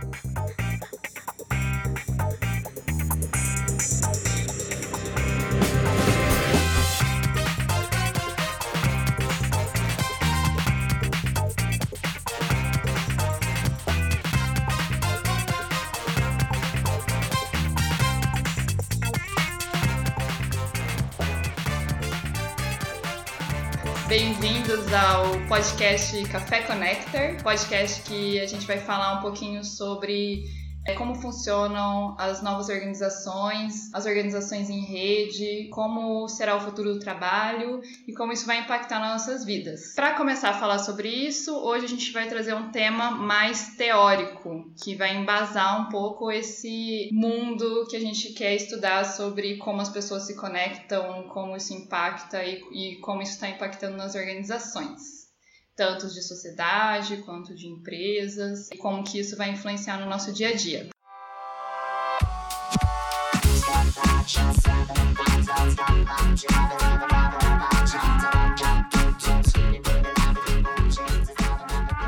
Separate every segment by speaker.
Speaker 1: Thank you. Bem-vindos ao podcast Café Connector, podcast que a gente vai falar um pouquinho sobre como funcionam as novas organizações, as organizações em rede, como será o futuro do trabalho e como isso vai impactar nas nossas vidas. Para começar a falar sobre isso, hoje a gente vai trazer um tema mais teórico, que vai embasar um pouco esse mundo que a gente quer estudar sobre como as pessoas se conectam, como isso impacta e, e como isso está impactando nas organizações tanto de sociedade quanto de empresas, e como que isso vai influenciar no nosso dia a dia.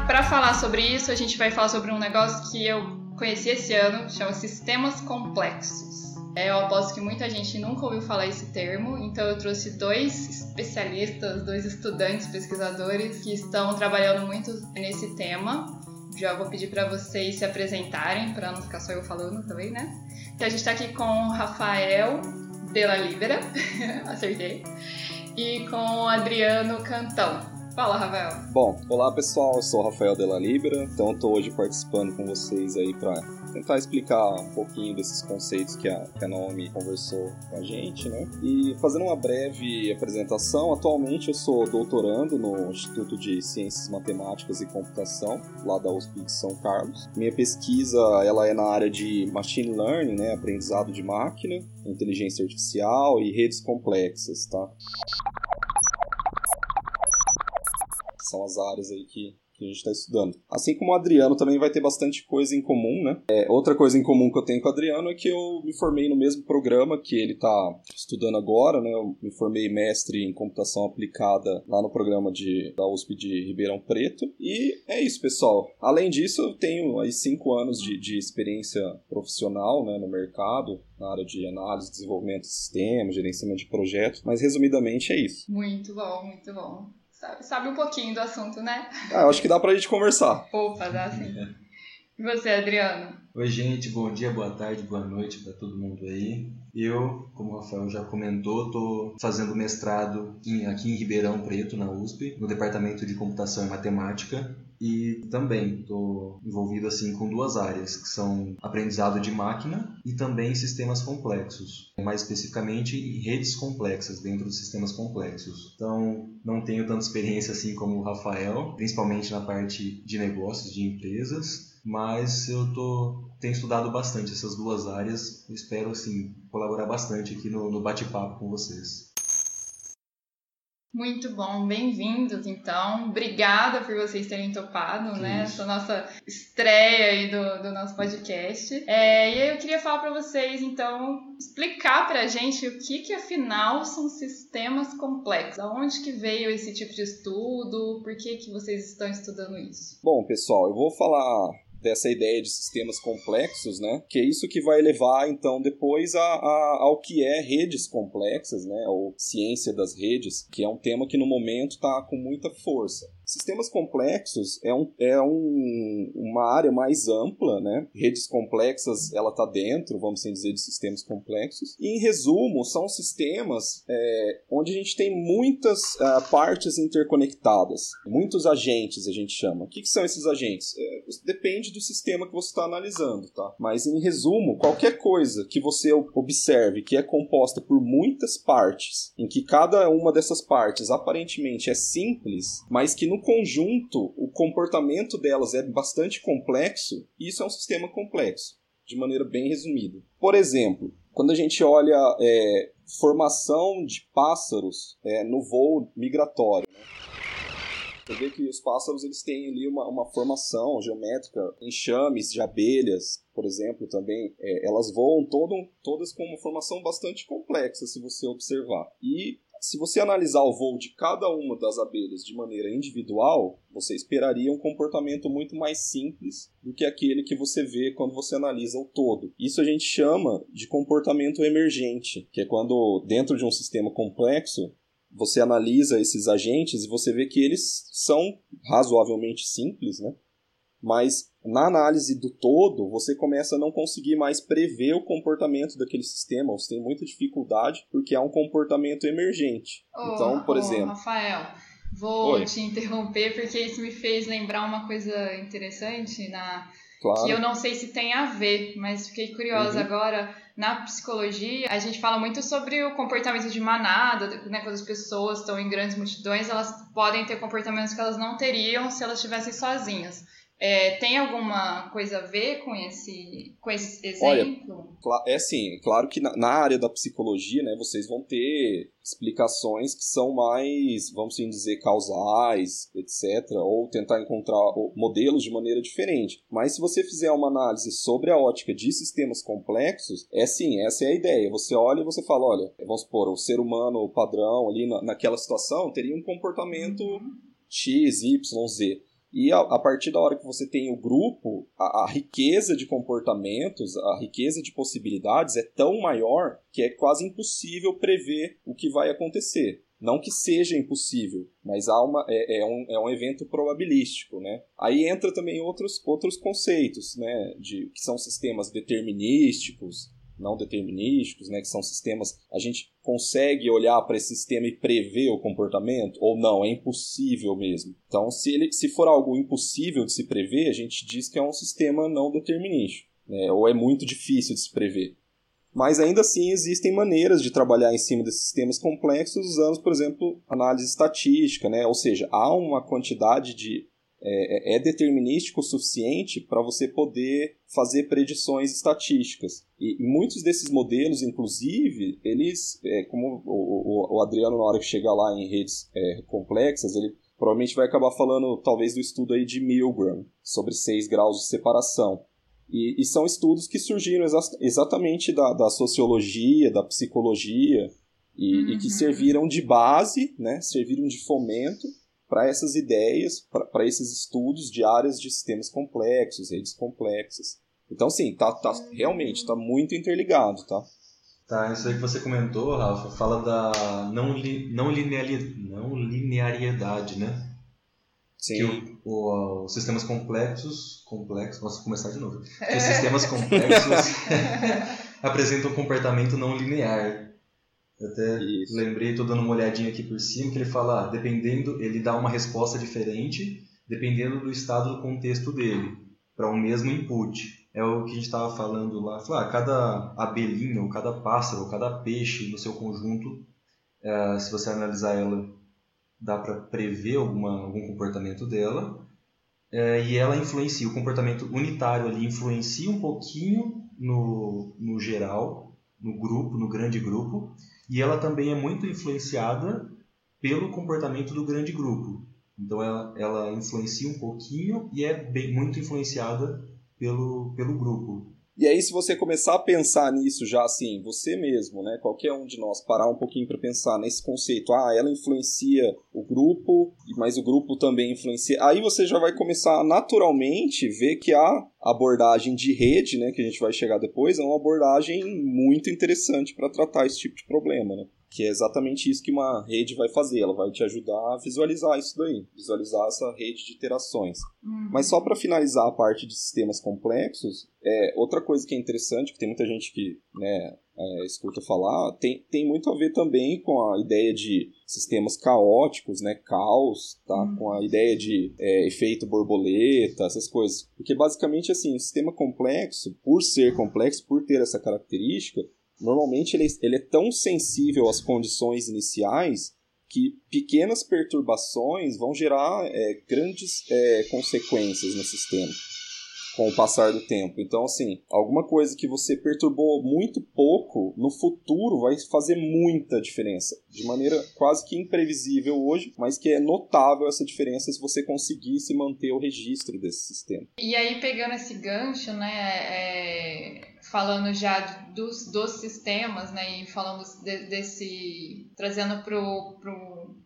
Speaker 1: Para falar sobre isso, a gente vai falar sobre um negócio que eu conheci esse ano, chama Sistemas Complexos. É, eu aposto que muita gente nunca ouviu falar esse termo, então eu trouxe dois especialistas, dois estudantes, pesquisadores que estão trabalhando muito nesse tema. Já vou pedir para vocês se apresentarem, para não ficar só eu falando também, né? Então a gente está aqui com o Rafael Della Libera, acertei, e com o Adriano Cantão. Fala, Rafael.
Speaker 2: Bom, olá pessoal, eu sou o Rafael Della Libera, então estou hoje participando com vocês aí para tentar explicar um pouquinho desses conceitos que a, que a Naomi conversou com a gente, né? E fazendo uma breve apresentação, atualmente eu sou doutorando no Instituto de Ciências Matemáticas e Computação, lá da USP de São Carlos. Minha pesquisa, ela é na área de Machine Learning, né? Aprendizado de máquina, inteligência artificial e redes complexas, tá? São as áreas aí que que a gente está estudando. Assim como o Adriano também vai ter bastante coisa em comum, né? É, outra coisa em comum que eu tenho com o Adriano é que eu me formei no mesmo programa que ele está estudando agora, né? Eu me formei mestre em computação aplicada lá no programa de, da USP de Ribeirão Preto. E é isso, pessoal. Além disso, eu tenho aí cinco anos de, de experiência profissional né, no mercado, na área de análise, desenvolvimento de sistemas, gerenciamento de projetos, mas resumidamente é isso.
Speaker 1: Muito bom, muito bom sabe, sabe um pouquinho do assunto, né?
Speaker 2: Ah, eu acho que dá pra gente conversar.
Speaker 1: Opa, dá sim. E você, Adriano?
Speaker 3: Oi, gente, bom dia, boa tarde, boa noite para todo mundo aí. Eu, como o Rafael já comentou, estou fazendo mestrado aqui em Ribeirão Preto, na USP, no Departamento de Computação e Matemática. E também estou envolvido assim com duas áreas, que são aprendizado de máquina e também sistemas complexos, mais especificamente redes complexas dentro dos sistemas complexos. Então, não tenho tanta experiência assim como o Rafael, principalmente na parte de negócios, de empresas, mas eu tô, tenho estudado bastante essas duas áreas. Espero assim colaborar bastante aqui no, no bate-papo com vocês.
Speaker 1: Muito bom, bem-vindos então. Obrigada por vocês terem topado, que né? Isso. Essa nossa estreia aí do, do nosso podcast. É, e eu queria falar para vocês, então, explicar pra gente o que que afinal são sistemas complexos. Aonde que veio esse tipo de estudo? Por que que vocês estão estudando isso?
Speaker 2: Bom, pessoal, eu vou falar dessa ideia de sistemas complexos, né? Que é isso que vai levar, então, depois a, a, ao que é redes complexas, né? Ou ciência das redes, que é um tema que no momento está com muita força. Sistemas complexos é, um, é um, uma área mais ampla, né? Redes complexas, ela está dentro, vamos assim dizer, de sistemas complexos. E, em resumo, são sistemas é, onde a gente tem muitas uh, partes interconectadas, muitos agentes, a gente chama. O que, que são esses agentes? É, depende do sistema que você está analisando, tá? Mas, em resumo, qualquer coisa que você observe que é composta por muitas partes, em que cada uma dessas partes aparentemente é simples, mas que no conjunto o comportamento delas é bastante complexo, e isso é um sistema complexo, de maneira bem resumida. Por exemplo, quando a gente olha é, formação de pássaros é, no voo migratório, né? Você vê que os pássaros eles têm ali uma, uma formação geométrica, enxames de abelhas, por exemplo, também, é, elas voam todo, todas com uma formação bastante complexa, se você observar. E se você analisar o voo de cada uma das abelhas de maneira individual, você esperaria um comportamento muito mais simples do que aquele que você vê quando você analisa o todo. Isso a gente chama de comportamento emergente, que é quando dentro de um sistema complexo você analisa esses agentes e você vê que eles são razoavelmente simples, né? Mas na análise do todo, você começa a não conseguir mais prever o comportamento daquele sistema. Você tem muita dificuldade porque é um comportamento emergente. Oh, então, por oh, exemplo.
Speaker 1: Rafael, vou Oi. te interromper porque isso me fez lembrar uma coisa interessante na Claro. que eu não sei se tem a ver, mas fiquei curiosa uhum. agora. Na psicologia, a gente fala muito sobre o comportamento de manada, né? Quando as pessoas estão em grandes multidões, elas podem ter comportamentos que elas não teriam se elas estivessem sozinhas. É, tem alguma coisa a ver com esse, com esse exemplo?
Speaker 2: Olha, é sim, claro que na, na, área da psicologia, né, vocês vão ter explicações que são mais, vamos assim dizer, causais, etc., ou tentar encontrar modelos de maneira diferente. Mas se você fizer uma análise sobre a ótica de sistemas complexos, é sim, essa é a ideia. Você olha e você fala, olha, vamos supor, o ser humano padrão ali na, naquela situação teria um comportamento uhum. X, Y, Z. E a, a, partir da hora que você tem o grupo, a, a, riqueza de comportamentos, a riqueza de possibilidades é tão maior que é quase impossível prever o que vai acontecer. Não que seja impossível, mas há uma, é, é, um, é um evento probabilístico, né? Aí entra também outros, outros conceitos, né? De, que são sistemas determinísticos, não determinísticos, né, que são sistemas, a gente consegue olhar para esse sistema e prever o comportamento ou não, é impossível mesmo. Então, se ele se for algo impossível de se prever, a gente diz que é um sistema não determinístico, né, ou é muito difícil de se prever. Mas ainda assim existem maneiras de trabalhar em cima desses sistemas complexos usando, por exemplo, análise estatística, né? Ou seja, há uma quantidade de é, é, é determinístico o suficiente para você poder fazer predições estatísticas. E, e muitos desses modelos, inclusive, eles, é, como o, o, o, Adriano, na hora que chegar lá em redes é, complexas, ele provavelmente vai acabar falando, talvez, do estudo aí de Milgram, sobre 6 graus de separação. E, e são estudos que surgiram exa exatamente da, da, sociologia, da psicologia, e, uhum. e que uhum. serviram de base, né, serviram de fomento para essas ideias, para esses estudos de áreas de sistemas complexos, redes complexas. Então, sim, tá, tá realmente está muito interligado, tá?
Speaker 3: Tá, isso aí que você comentou, Rafa, fala da não, li, não, lineari, não linearidade, né? Sim. Que o, o, os sistemas complexos, complexos, posso começar de novo. Que os sistemas complexos apresentam um comportamento não linear. Eu até Isso. lembrei, tô dando uma olhadinha aqui por cima, que ele fala, ah, dependendo, ele dá uma resposta diferente dependendo do estado do contexto dele, para um mesmo input. É o que a gente estava falando lá. Falar, ah, cada abelhinha, ou cada pássaro, ou cada peixe no seu conjunto, é, se você analisar ela, dá para prever alguma, algum comportamento dela. É, e ela influencia, o comportamento unitário ali influencia um pouquinho no, no geral, no grupo, no grande grupo, e ela também é muito influenciada pelo comportamento do grande grupo. Então ela, ela influencia um pouquinho e é bem, muito influenciada pelo, pelo grupo.
Speaker 2: E aí, se você começar a pensar nisso já assim, você mesmo, né, qualquer um de nós, parar um pouquinho para pensar nesse conceito, ah, ela influencia o grupo, mas o grupo também influencia. Aí você já vai começar naturalmente ver que a abordagem de rede, né, que a gente vai chegar depois, é uma abordagem muito interessante para tratar esse tipo de problema, né? Que é exatamente isso que uma rede vai fazer. Ela vai te ajudar a visualizar isso daí, visualizar essa rede de interações. Uhum. Mas só para finalizar a parte de sistemas complexos, é, outra coisa que é interessante, que tem muita gente que né, é, escuta falar, tem, tem muito a ver também com a ideia de sistemas caóticos, né, caos, tá? Uhum. com a ideia de é, efeito borboleta, essas coisas. Porque basicamente assim, o sistema complexo, por ser complexo, por ter essa característica, normalmente ele, ele é tão sensível às condições iniciais que pequenas perturbações vão gerar é, grandes é, consequências no sistema. com o passar do tempo. Então, assim, alguma coisa que você perturbou muito pouco, no futuro vai fazer muita diferença. De maneira quase que imprevisível hoje, mas que é notável essa diferença se você conseguisse manter o registro desse sistema.
Speaker 1: E aí, pegando esse gancho, né, é, falando já dos, dos sistemas, né, e falando de, desse, trazendo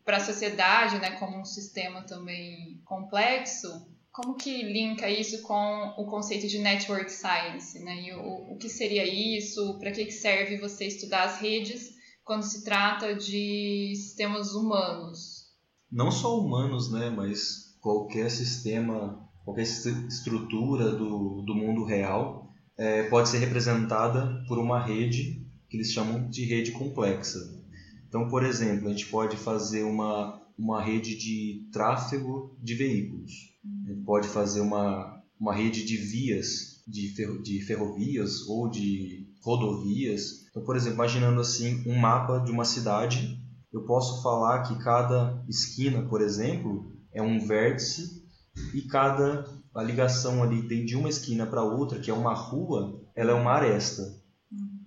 Speaker 1: para a sociedade, né, como um sistema também complexo, como que linka isso com o conceito de network science, né? E o, o que seria isso? Para que, serve você estudar as redes quando se trata de sistemas humanos?
Speaker 3: Não só humanos, né? Mas qualquer sistema, qualquer estrutura do, do mundo real é, pode ser representada por uma rede que eles chamam de rede complexa. Então, por exemplo, a gente pode fazer uma, uma rede de tráfego de veículos pode fazer uma, uma rede de vias, de, ferro, de ferrovias ou de rodovias. Então, por exemplo, imaginando assim um mapa de uma cidade, eu posso falar que cada esquina, por exemplo, é um vértice e cada a ligação ali de uma esquina para outra, que é uma rua, ela é uma aresta.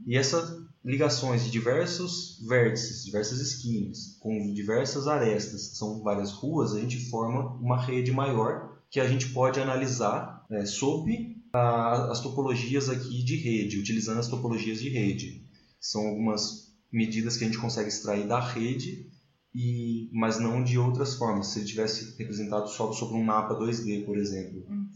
Speaker 3: E essas ligações de diversos vértices, diversas esquinas, com diversas arestas, que são várias ruas, a gente forma uma rede maior que a gente pode analisar é, sob a, as topologias aqui de rede, utilizando as topologias de rede. São algumas medidas que a gente consegue extrair da rede, e, mas não de outras formas. Se ele tivesse representado só sobre um mapa 2D, por exemplo. Uhum.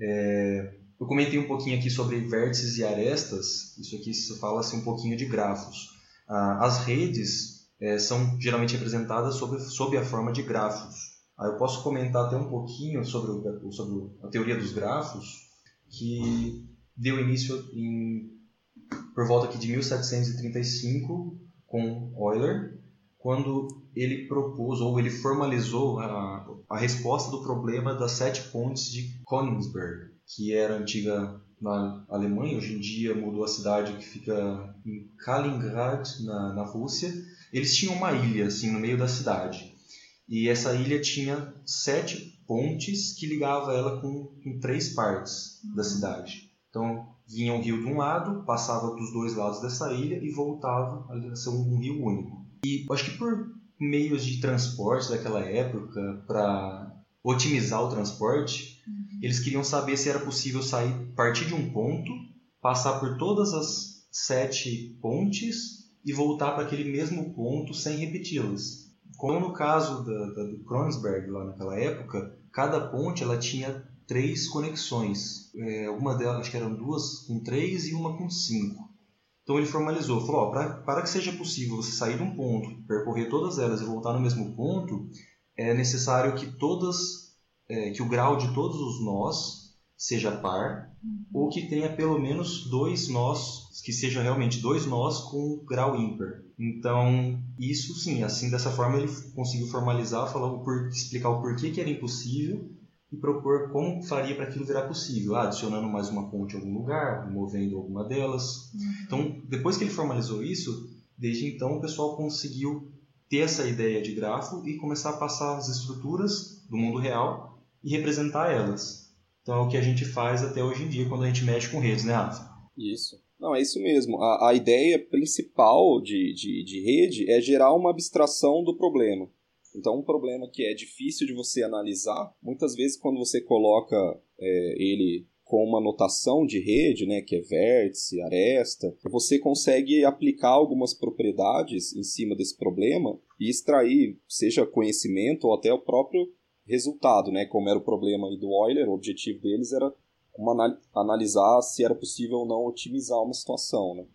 Speaker 3: É, eu comentei um pouquinho aqui sobre vértices e arestas. Isso aqui se fala-se um pouquinho de grafos. Ah, as redes é, são geralmente representadas sob, sob a forma de grafos. Aí eu posso comentar até um pouquinho sobre, o, sobre a teoria dos grafos, que deu início em, por volta aqui de 1735 com Euler, quando ele propôs ou ele formalizou a, a resposta do problema das sete pontes de Königsberg, que era antiga na Alemanha, hoje em dia mudou a cidade que fica em Kaliningrad, na, na Rússia. Eles tinham uma ilha assim no meio da cidade. E essa ilha tinha sete pontes que ligava ela com, com três partes da cidade. Então vinha um rio de um lado, passava dos dois lados dessa ilha e voltava a ser um rio único. E acho que por meios de transporte daquela época, para otimizar o transporte, uhum. eles queriam saber se era possível sair, partir de um ponto, passar por todas as sete pontes e voltar para aquele mesmo ponto sem repeti-las. Como no caso da, da, do Kronsberg, lá naquela época, cada ponte ela tinha três conexões. É, uma delas, acho que eram duas com três e uma com cinco. Então ele formalizou, falou, ó, pra, para que seja possível você sair de um ponto, percorrer todas elas e voltar no mesmo ponto, é necessário que todas, é, que o grau de todos os nós seja par, uhum. ou que tenha pelo menos dois nós, que seja realmente dois nós com grau ímpar. Então, isso sim, assim, dessa forma ele conseguiu formalizar, falando por, explicar o porquê que era impossível e propor como faria para aquilo virar possível, ah, adicionando mais uma ponte em algum lugar, movendo alguma delas. Uhum. Então, depois que ele formalizou isso, desde então o pessoal conseguiu ter essa ideia de grafo e começar a passar as estruturas do mundo real e representar elas. Então é o que a gente faz até hoje em dia quando a gente mexe com redes, né, Rafa?
Speaker 2: Isso. Não, é isso mesmo. A, a ideia principal de, de, de rede é gerar uma abstração do problema. Então, um problema que é difícil de você analisar, muitas vezes quando você coloca é, ele com uma notação de rede, né, que é vértice, aresta, você consegue aplicar algumas propriedades em cima desse problema e extrair, seja conhecimento ou até o próprio resultado, né, como era o problema do Euler, o objetivo deles era uma, analisar se era possível ou não otimizar uma situação, né?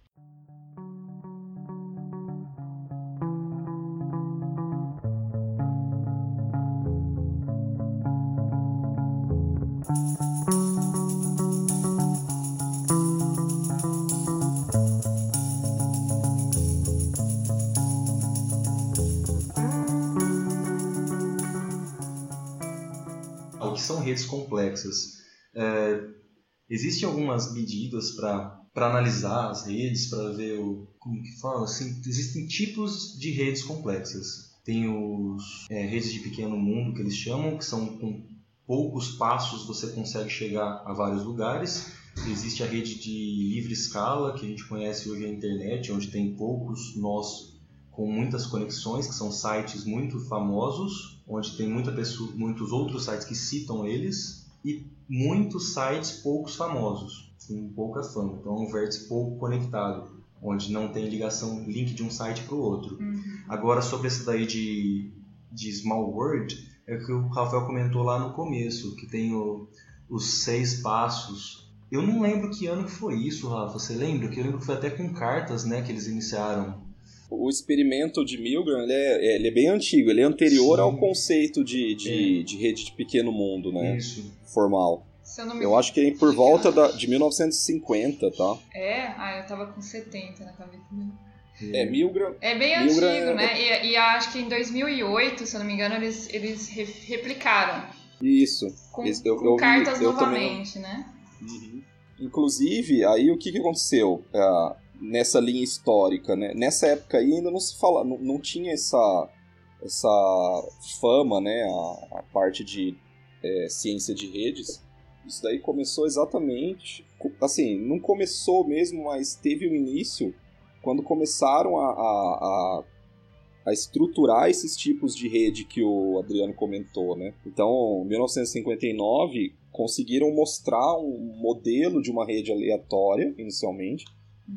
Speaker 3: O que são redes complexas? É, existem algumas medidas para analisar as redes, para ver o. Como que fala? Assim, existem tipos de redes complexas. Tem os é, redes de pequeno mundo que eles chamam, que são com poucos passos você consegue chegar a vários lugares. Existe a rede de livre escala, que a gente conhece hoje na internet, onde tem poucos nós com muitas conexões, que são sites muito famosos, onde tem muita pessoa, muitos outros sites que citam eles, e muitos sites poucos famosos, com pouca fama. Então é um vértice pouco conectado, onde não tem ligação, link de um site para o outro.
Speaker 1: Uhum.
Speaker 3: Agora, sobre esse daí de, de Small World, é o que o Rafael comentou lá no começo, que tem o, os seis passos. Eu não lembro que ano foi isso, Rafa. Você lembra? Que eu lembro que foi até com cartas, né, que eles iniciaram.
Speaker 2: O experimento de Milgram ele é, ele é bem antigo, ele é anterior
Speaker 3: Sim.
Speaker 2: ao conceito de, de,
Speaker 3: É.
Speaker 2: de rede de pequeno mundo, né?
Speaker 3: Isso.
Speaker 2: Formal.
Speaker 1: Se eu não me
Speaker 2: Eu acho que é por volta da, de 1950, tá?
Speaker 1: É? Ah, eu tava com 70 na cabeça.
Speaker 2: É, Milgram.
Speaker 1: É bem
Speaker 2: Milgram
Speaker 1: antigo,
Speaker 2: é-
Speaker 1: né? E, e acho que em 2008, se eu não me engano, eles, eles re- replicaram.
Speaker 2: Isso.
Speaker 1: Com,
Speaker 2: Esse- eu-
Speaker 1: com
Speaker 2: eu
Speaker 1: cartas
Speaker 2: não-
Speaker 1: novamente, né?
Speaker 2: Uhum. Inclusive, aí o que, que aconteceu ah, nessa linha histórica, né? Nessa época aí ainda não se fala, não, não tinha essa, essa fama, né? A, a parte de eh, ciência de redes. Isso daí começou exatamente, assim, não começou mesmo, mas teve um início quando começaram a, a, a, a estruturar esses tipos de rede que o Adriano comentou, né? Então, em 1959 conseguiram mostrar um modelo de uma rede aleatória, inicialmente,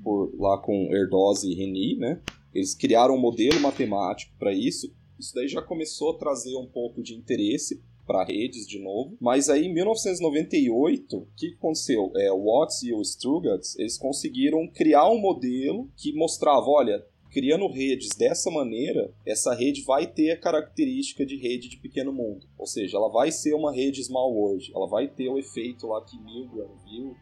Speaker 2: por, lá com Erdose e Reni, né? Eles criaram um modelo matemático para isso. Isso daí já começou a trazer um pouco de interesse para redes de novo. Mas aí, em 1998, o que que aconteceu? É, o Watts e o Strugatz, eles conseguiram criar um modelo que mostrava, olha, criando redes dessa maneira, essa rede vai ter a característica de rede de pequeno mundo. Ou seja, ela vai ser uma rede small world, ela vai ter o efeito lá que Milgram viu.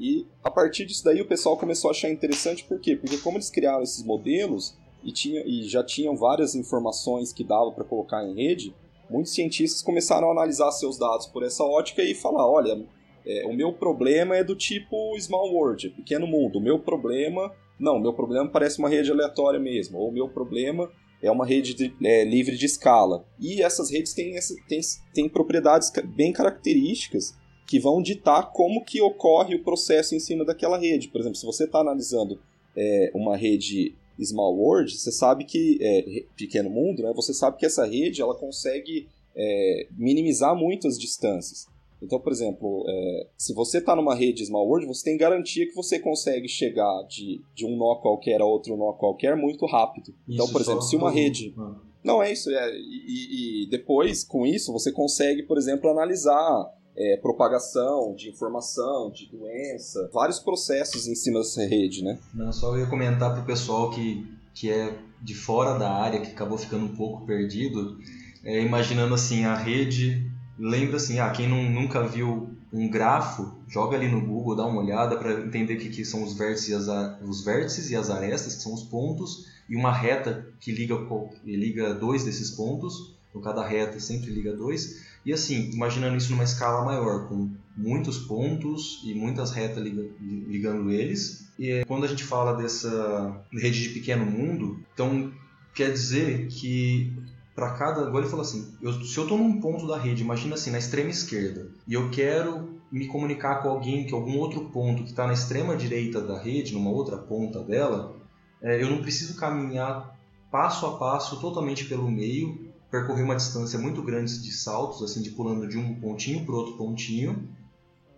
Speaker 2: E a partir disso daí o pessoal começou a achar interessante, por quê? Porque como eles criaram esses modelos e, tinha, e já tinham várias informações que dava para colocar em rede, muitos cientistas começaram a analisar seus dados por essa ótica e falar, olha, é, o meu problema é do tipo small world, pequeno mundo. O meu problema não, meu problema parece uma rede aleatória mesmo, ou meu problema é uma rede de- é, livre de escala. E essas redes têm, têm, têm propriedades bem características que vão ditar como que ocorre o processo em cima daquela rede. Por exemplo, se você está analisando é, uma rede small world, você sabe que é, pequeno mundo, né? Você sabe que essa rede ela consegue é, minimizar muito as distâncias. Então, por exemplo, é, se você está numa rede Small World, você tem garantia que você consegue chegar de, de um nó qualquer a outro nó qualquer muito rápido. então,
Speaker 3: Isso
Speaker 2: por exemplo, se uma rede. Não, é isso. É, e, e depois, com isso, você consegue, por exemplo, analisar é, propagação de informação, de doença, vários processos em cima dessa rede, né?
Speaker 3: Não, só eu ia comentar pro pessoal que, que é de fora da área, que acabou ficando um pouco perdido, é, imaginando assim, a rede. Lembra assim, ah, quem não, nunca viu um grafo, joga ali no Google, dá uma olhada para entender o que, que são os vértices, e as, os vértices e as arestas, que são os pontos, e uma reta que liga, liga dois desses pontos, então cada reta sempre liga dois. E assim, imaginando isso numa escala maior, com muitos pontos e muitas retas liga- ligando eles. E quando a gente fala dessa rede de pequeno mundo, então quer dizer que para cada. Agora ele falou assim: eu- se eu estou num ponto da rede, imagina assim, na extrema esquerda, e eu quero me comunicar com alguém que algum outro ponto que está na extrema direita da rede, numa outra ponta dela, é, eu não preciso caminhar passo a passo, totalmente pelo meio, percorrer uma distância muito grande de saltos, assim, de pulando de um pontinho para outro pontinho,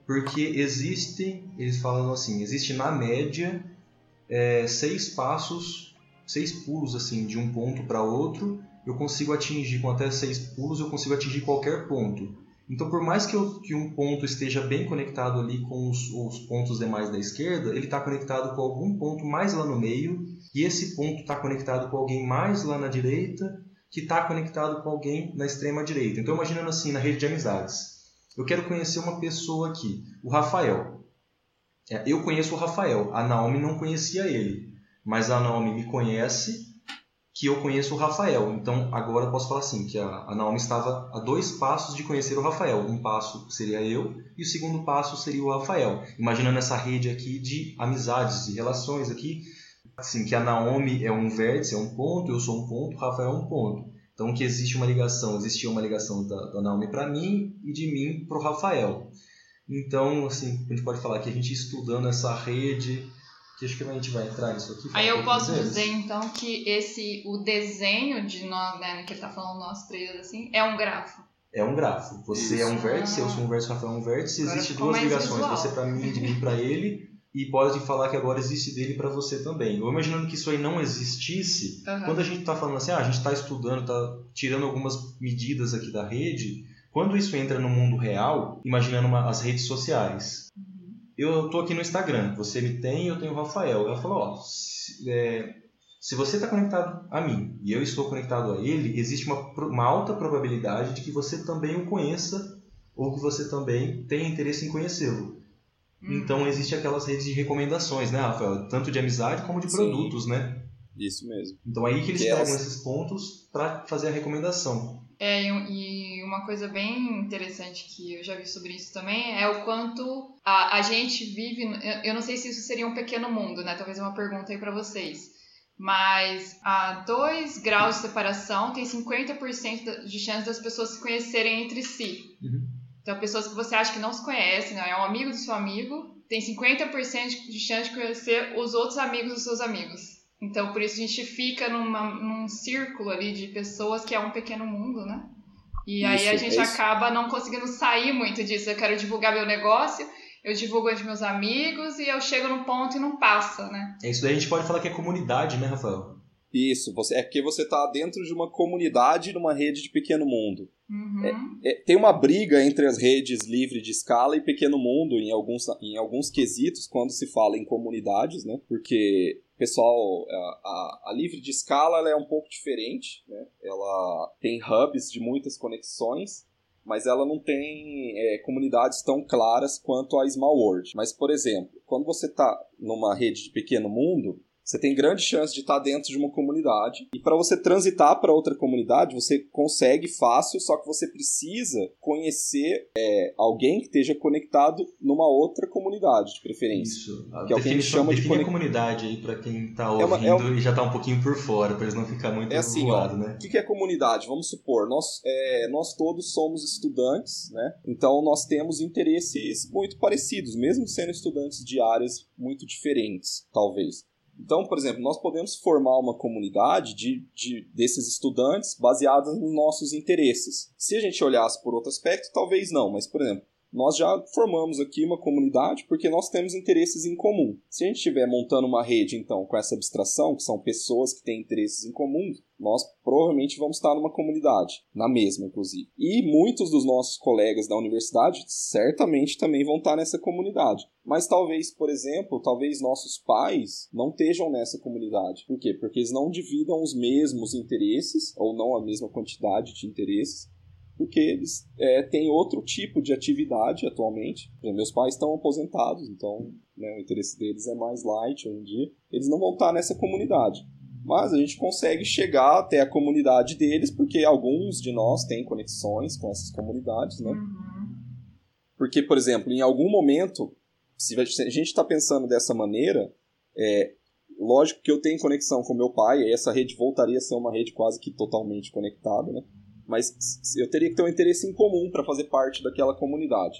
Speaker 3: porque existe, eles falam assim, existe na média é, seis passos, seis pulos assim de um ponto para outro. Eu consigo atingir com até seis pulos, eu consigo atingir qualquer ponto. Então, por mais que, eu, que um ponto esteja bem conectado ali com os, os pontos demais da esquerda, ele está conectado com algum ponto mais lá no meio, e esse ponto está conectado com alguém mais lá na direita, que está conectado com alguém na extrema direita. Então, imaginando assim, na rede de amizades. Eu quero conhecer uma pessoa aqui, o Rafael. É, eu conheço o Rafael, a Naomi não conhecia ele, mas a Naomi me conhece que eu conheço o Rafael. Então agora eu posso falar assim, que a, a Naomi estava a dois passos de conhecer o Rafael. Um passo seria eu e o segundo passo seria o Rafael. Imaginando essa rede aqui de amizades, de relações aqui, assim, que a Naomi é um vértice, é um ponto, eu sou um ponto, o Rafael é um ponto. Então que existe uma ligação, existia uma ligação da, da Naomi para mim e de mim para o Rafael. Então, assim, a gente pode falar que a gente estudando essa rede, que acho que a gente vai entrar nisso aqui.
Speaker 1: Aí eu posso dizer então que esse o desenho de nós, né, que ele tá falando nós três assim, é um grafo.
Speaker 3: É um grafo. Você Isso. é um vértice, eu sou um vértice, o Rafael é um vértice. Existem duas ligações, visual. você para mim, de mim para ele e pode falar que agora existe dele para você também. Eu imaginando que isso aí não existisse, uhum. quando a gente está falando assim, ah, a gente está estudando, está tirando algumas medidas aqui da rede, quando isso entra no mundo real, imaginando uma, as redes sociais. Uhum. Eu estou aqui no Instagram, você me tem, eu tenho o Rafael. Ela falou, ó, se, é, se você está conectado a mim e eu estou conectado a ele, existe uma, uma alta probabilidade de que você também o conheça ou que você também tenha interesse em conhecê-lo. Então existe aquelas redes de recomendações, né, Rafael? Tanto de amizade como de Sim. produtos, né?
Speaker 2: Isso mesmo.
Speaker 3: Então aí que eles que pegam esses pontos para fazer a recomendação.
Speaker 1: É, e uma coisa bem interessante que eu já vi sobre isso também é o quanto a, a gente vive. Eu não sei se isso seria um pequeno mundo, né? Talvez uma pergunta aí para vocês. Mas a 2 graus de separação tem 50% de chance das pessoas se conhecerem entre si. Uhum. Então, pessoas que você acha que não se conhecem, né? é um amigo do seu amigo, tem 50% de chance de conhecer os outros amigos dos seus amigos. Então, por isso a gente fica numa, num círculo ali de pessoas que é um pequeno mundo, né? E aí a gente é acaba não conseguindo sair muito disso. Eu quero divulgar meu negócio, eu divulgo entre meus amigos e eu chego num ponto e não passa, né?
Speaker 3: É isso daí a gente pode falar que é comunidade, né, Rafael?
Speaker 2: Isso, você, é porque você está dentro de uma comunidade numa rede de pequeno mundo.
Speaker 1: Uhum.
Speaker 2: É, é, tem uma briga entre as redes livre de escala e pequeno mundo em alguns, em alguns quesitos quando se fala em comunidades, né? Porque, pessoal, a, a, a livre de escala é um pouco diferente, né? Ela tem hubs de muitas conexões, mas ela não tem é, comunidades tão claras quanto a Small World. Mas, por exemplo, quando você está numa rede de pequeno mundo, você tem grande chance de estar dentro de uma comunidade. E para você transitar para outra comunidade, você consegue fácil, só que você precisa conhecer é, alguém que esteja conectado numa outra comunidade, de preferência.
Speaker 3: Isso. A que é que a gente chama de conect... comunidade aí para quem está ouvindo é uma, é uma... e já está um pouquinho por fora, para eles não ficar muito
Speaker 2: é assim,
Speaker 3: voado,
Speaker 2: ó,
Speaker 3: né?
Speaker 2: O que é comunidade? Vamos supor, nós, é, nós todos somos estudantes, né? Então nós temos interesses muito parecidos, mesmo sendo estudantes de áreas muito diferentes, talvez. Então, por exemplo, nós podemos formar uma comunidade de, de, desses estudantes baseada nos nossos interesses. Se a gente olhasse por outro aspecto, talvez não, mas, por exemplo, nós já formamos aqui uma comunidade porque nós temos interesses em comum. Se a gente estiver montando uma rede, então, com essa abstração, que são pessoas que têm interesses em comum, nós provavelmente vamos estar numa comunidade, na mesma, inclusive. E muitos dos nossos colegas da universidade certamente também vão estar nessa comunidade. Mas talvez, por exemplo, talvez nossos pais não estejam nessa comunidade. Por quê? Porque eles não dividam os mesmos interesses, ou não a mesma quantidade de interesses, porque eles é, têm outro tipo de atividade atualmente. Meus pais estão aposentados, então né, o interesse deles é mais light hoje em dia. Eles não vão estar nessa comunidade. Mas a gente consegue chegar até a comunidade deles, porque alguns de nós têm conexões com essas comunidades, né? Uhum. Porque, por exemplo, em algum momento, se a gente está pensando dessa maneira, é, lógico que eu tenho conexão com meu pai, e essa rede voltaria a ser uma rede quase que totalmente conectada, né? Mas eu teria que ter um interesse em comum para fazer parte daquela comunidade.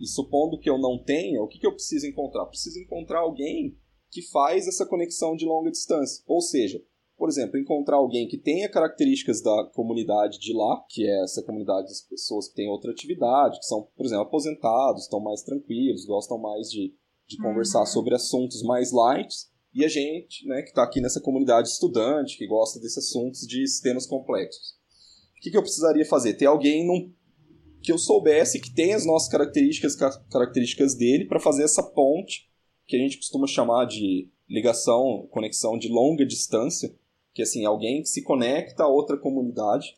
Speaker 2: E supondo que eu não tenha, o que, que eu preciso encontrar? Preciso encontrar alguém que faz essa conexão de longa distância. Ou seja, por exemplo, encontrar alguém que tenha características da comunidade de lá, que é essa comunidade das pessoas que têm outra atividade, que são, por exemplo, aposentados, estão mais tranquilos, gostam mais de, de uhum. conversar sobre assuntos mais light, e a gente, né, que está aqui nessa comunidade estudante, que gosta desses assuntos de sistemas complexos. O que, que eu precisaria fazer? Ter alguém num, que eu soubesse que tem as nossas características, características dele, para fazer essa ponte que a gente costuma chamar de ligação, conexão de longa distância, que assim, alguém que se conecta a outra comunidade.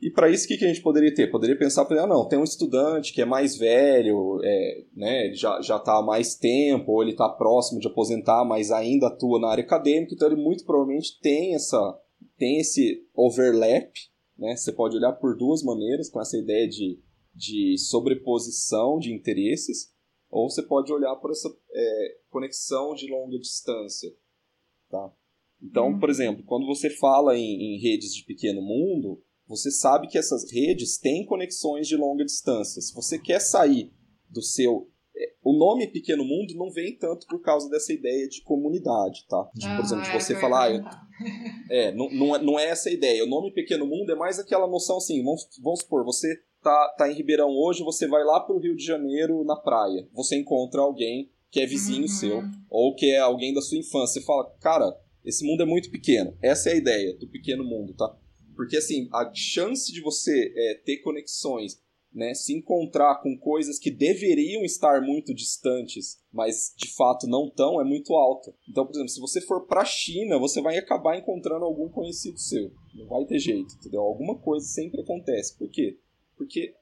Speaker 2: E para isso, o que, que a gente poderia ter? Poderia pensar, ah, não, tem um estudante que é mais velho, é, né, já está há mais tempo, ou ele está próximo de aposentar, mas ainda atua na área acadêmica, então ele muito provavelmente tem, essa, tem esse overlap, né? Você pode olhar por duas maneiras, com essa ideia de, de sobreposição de interesses, ou você pode olhar por essa é, conexão de longa distância. Tá? Então, uhum. por exemplo, quando você fala em, em redes de pequeno mundo, você sabe que essas redes têm conexões de longa distância. Se você quer sair do seu nome Pequeno Mundo não vem tanto por causa dessa ideia de comunidade, tá? De, por exemplo, de ah, você é falar. É, não, não, é, não é essa a ideia. O nome Pequeno Mundo é mais aquela noção assim, vamos, vamos supor, você tá, tá em Ribeirão hoje, você vai lá pro Rio de Janeiro na praia. Você encontra alguém que é vizinho uhum. seu, ou que é alguém da sua infância. Você fala, cara, esse mundo é muito pequeno. Essa é a ideia do pequeno mundo, tá? Porque assim, a chance de você é, ter conexões né, se encontrar com coisas que deveriam estar muito distantes, mas de fato não estão, é muito alta. Então, por exemplo, se você for para a China, você vai acabar encontrando algum conhecido seu. Não vai ter jeito, entendeu? Alguma coisa sempre acontece. Por quê? Porque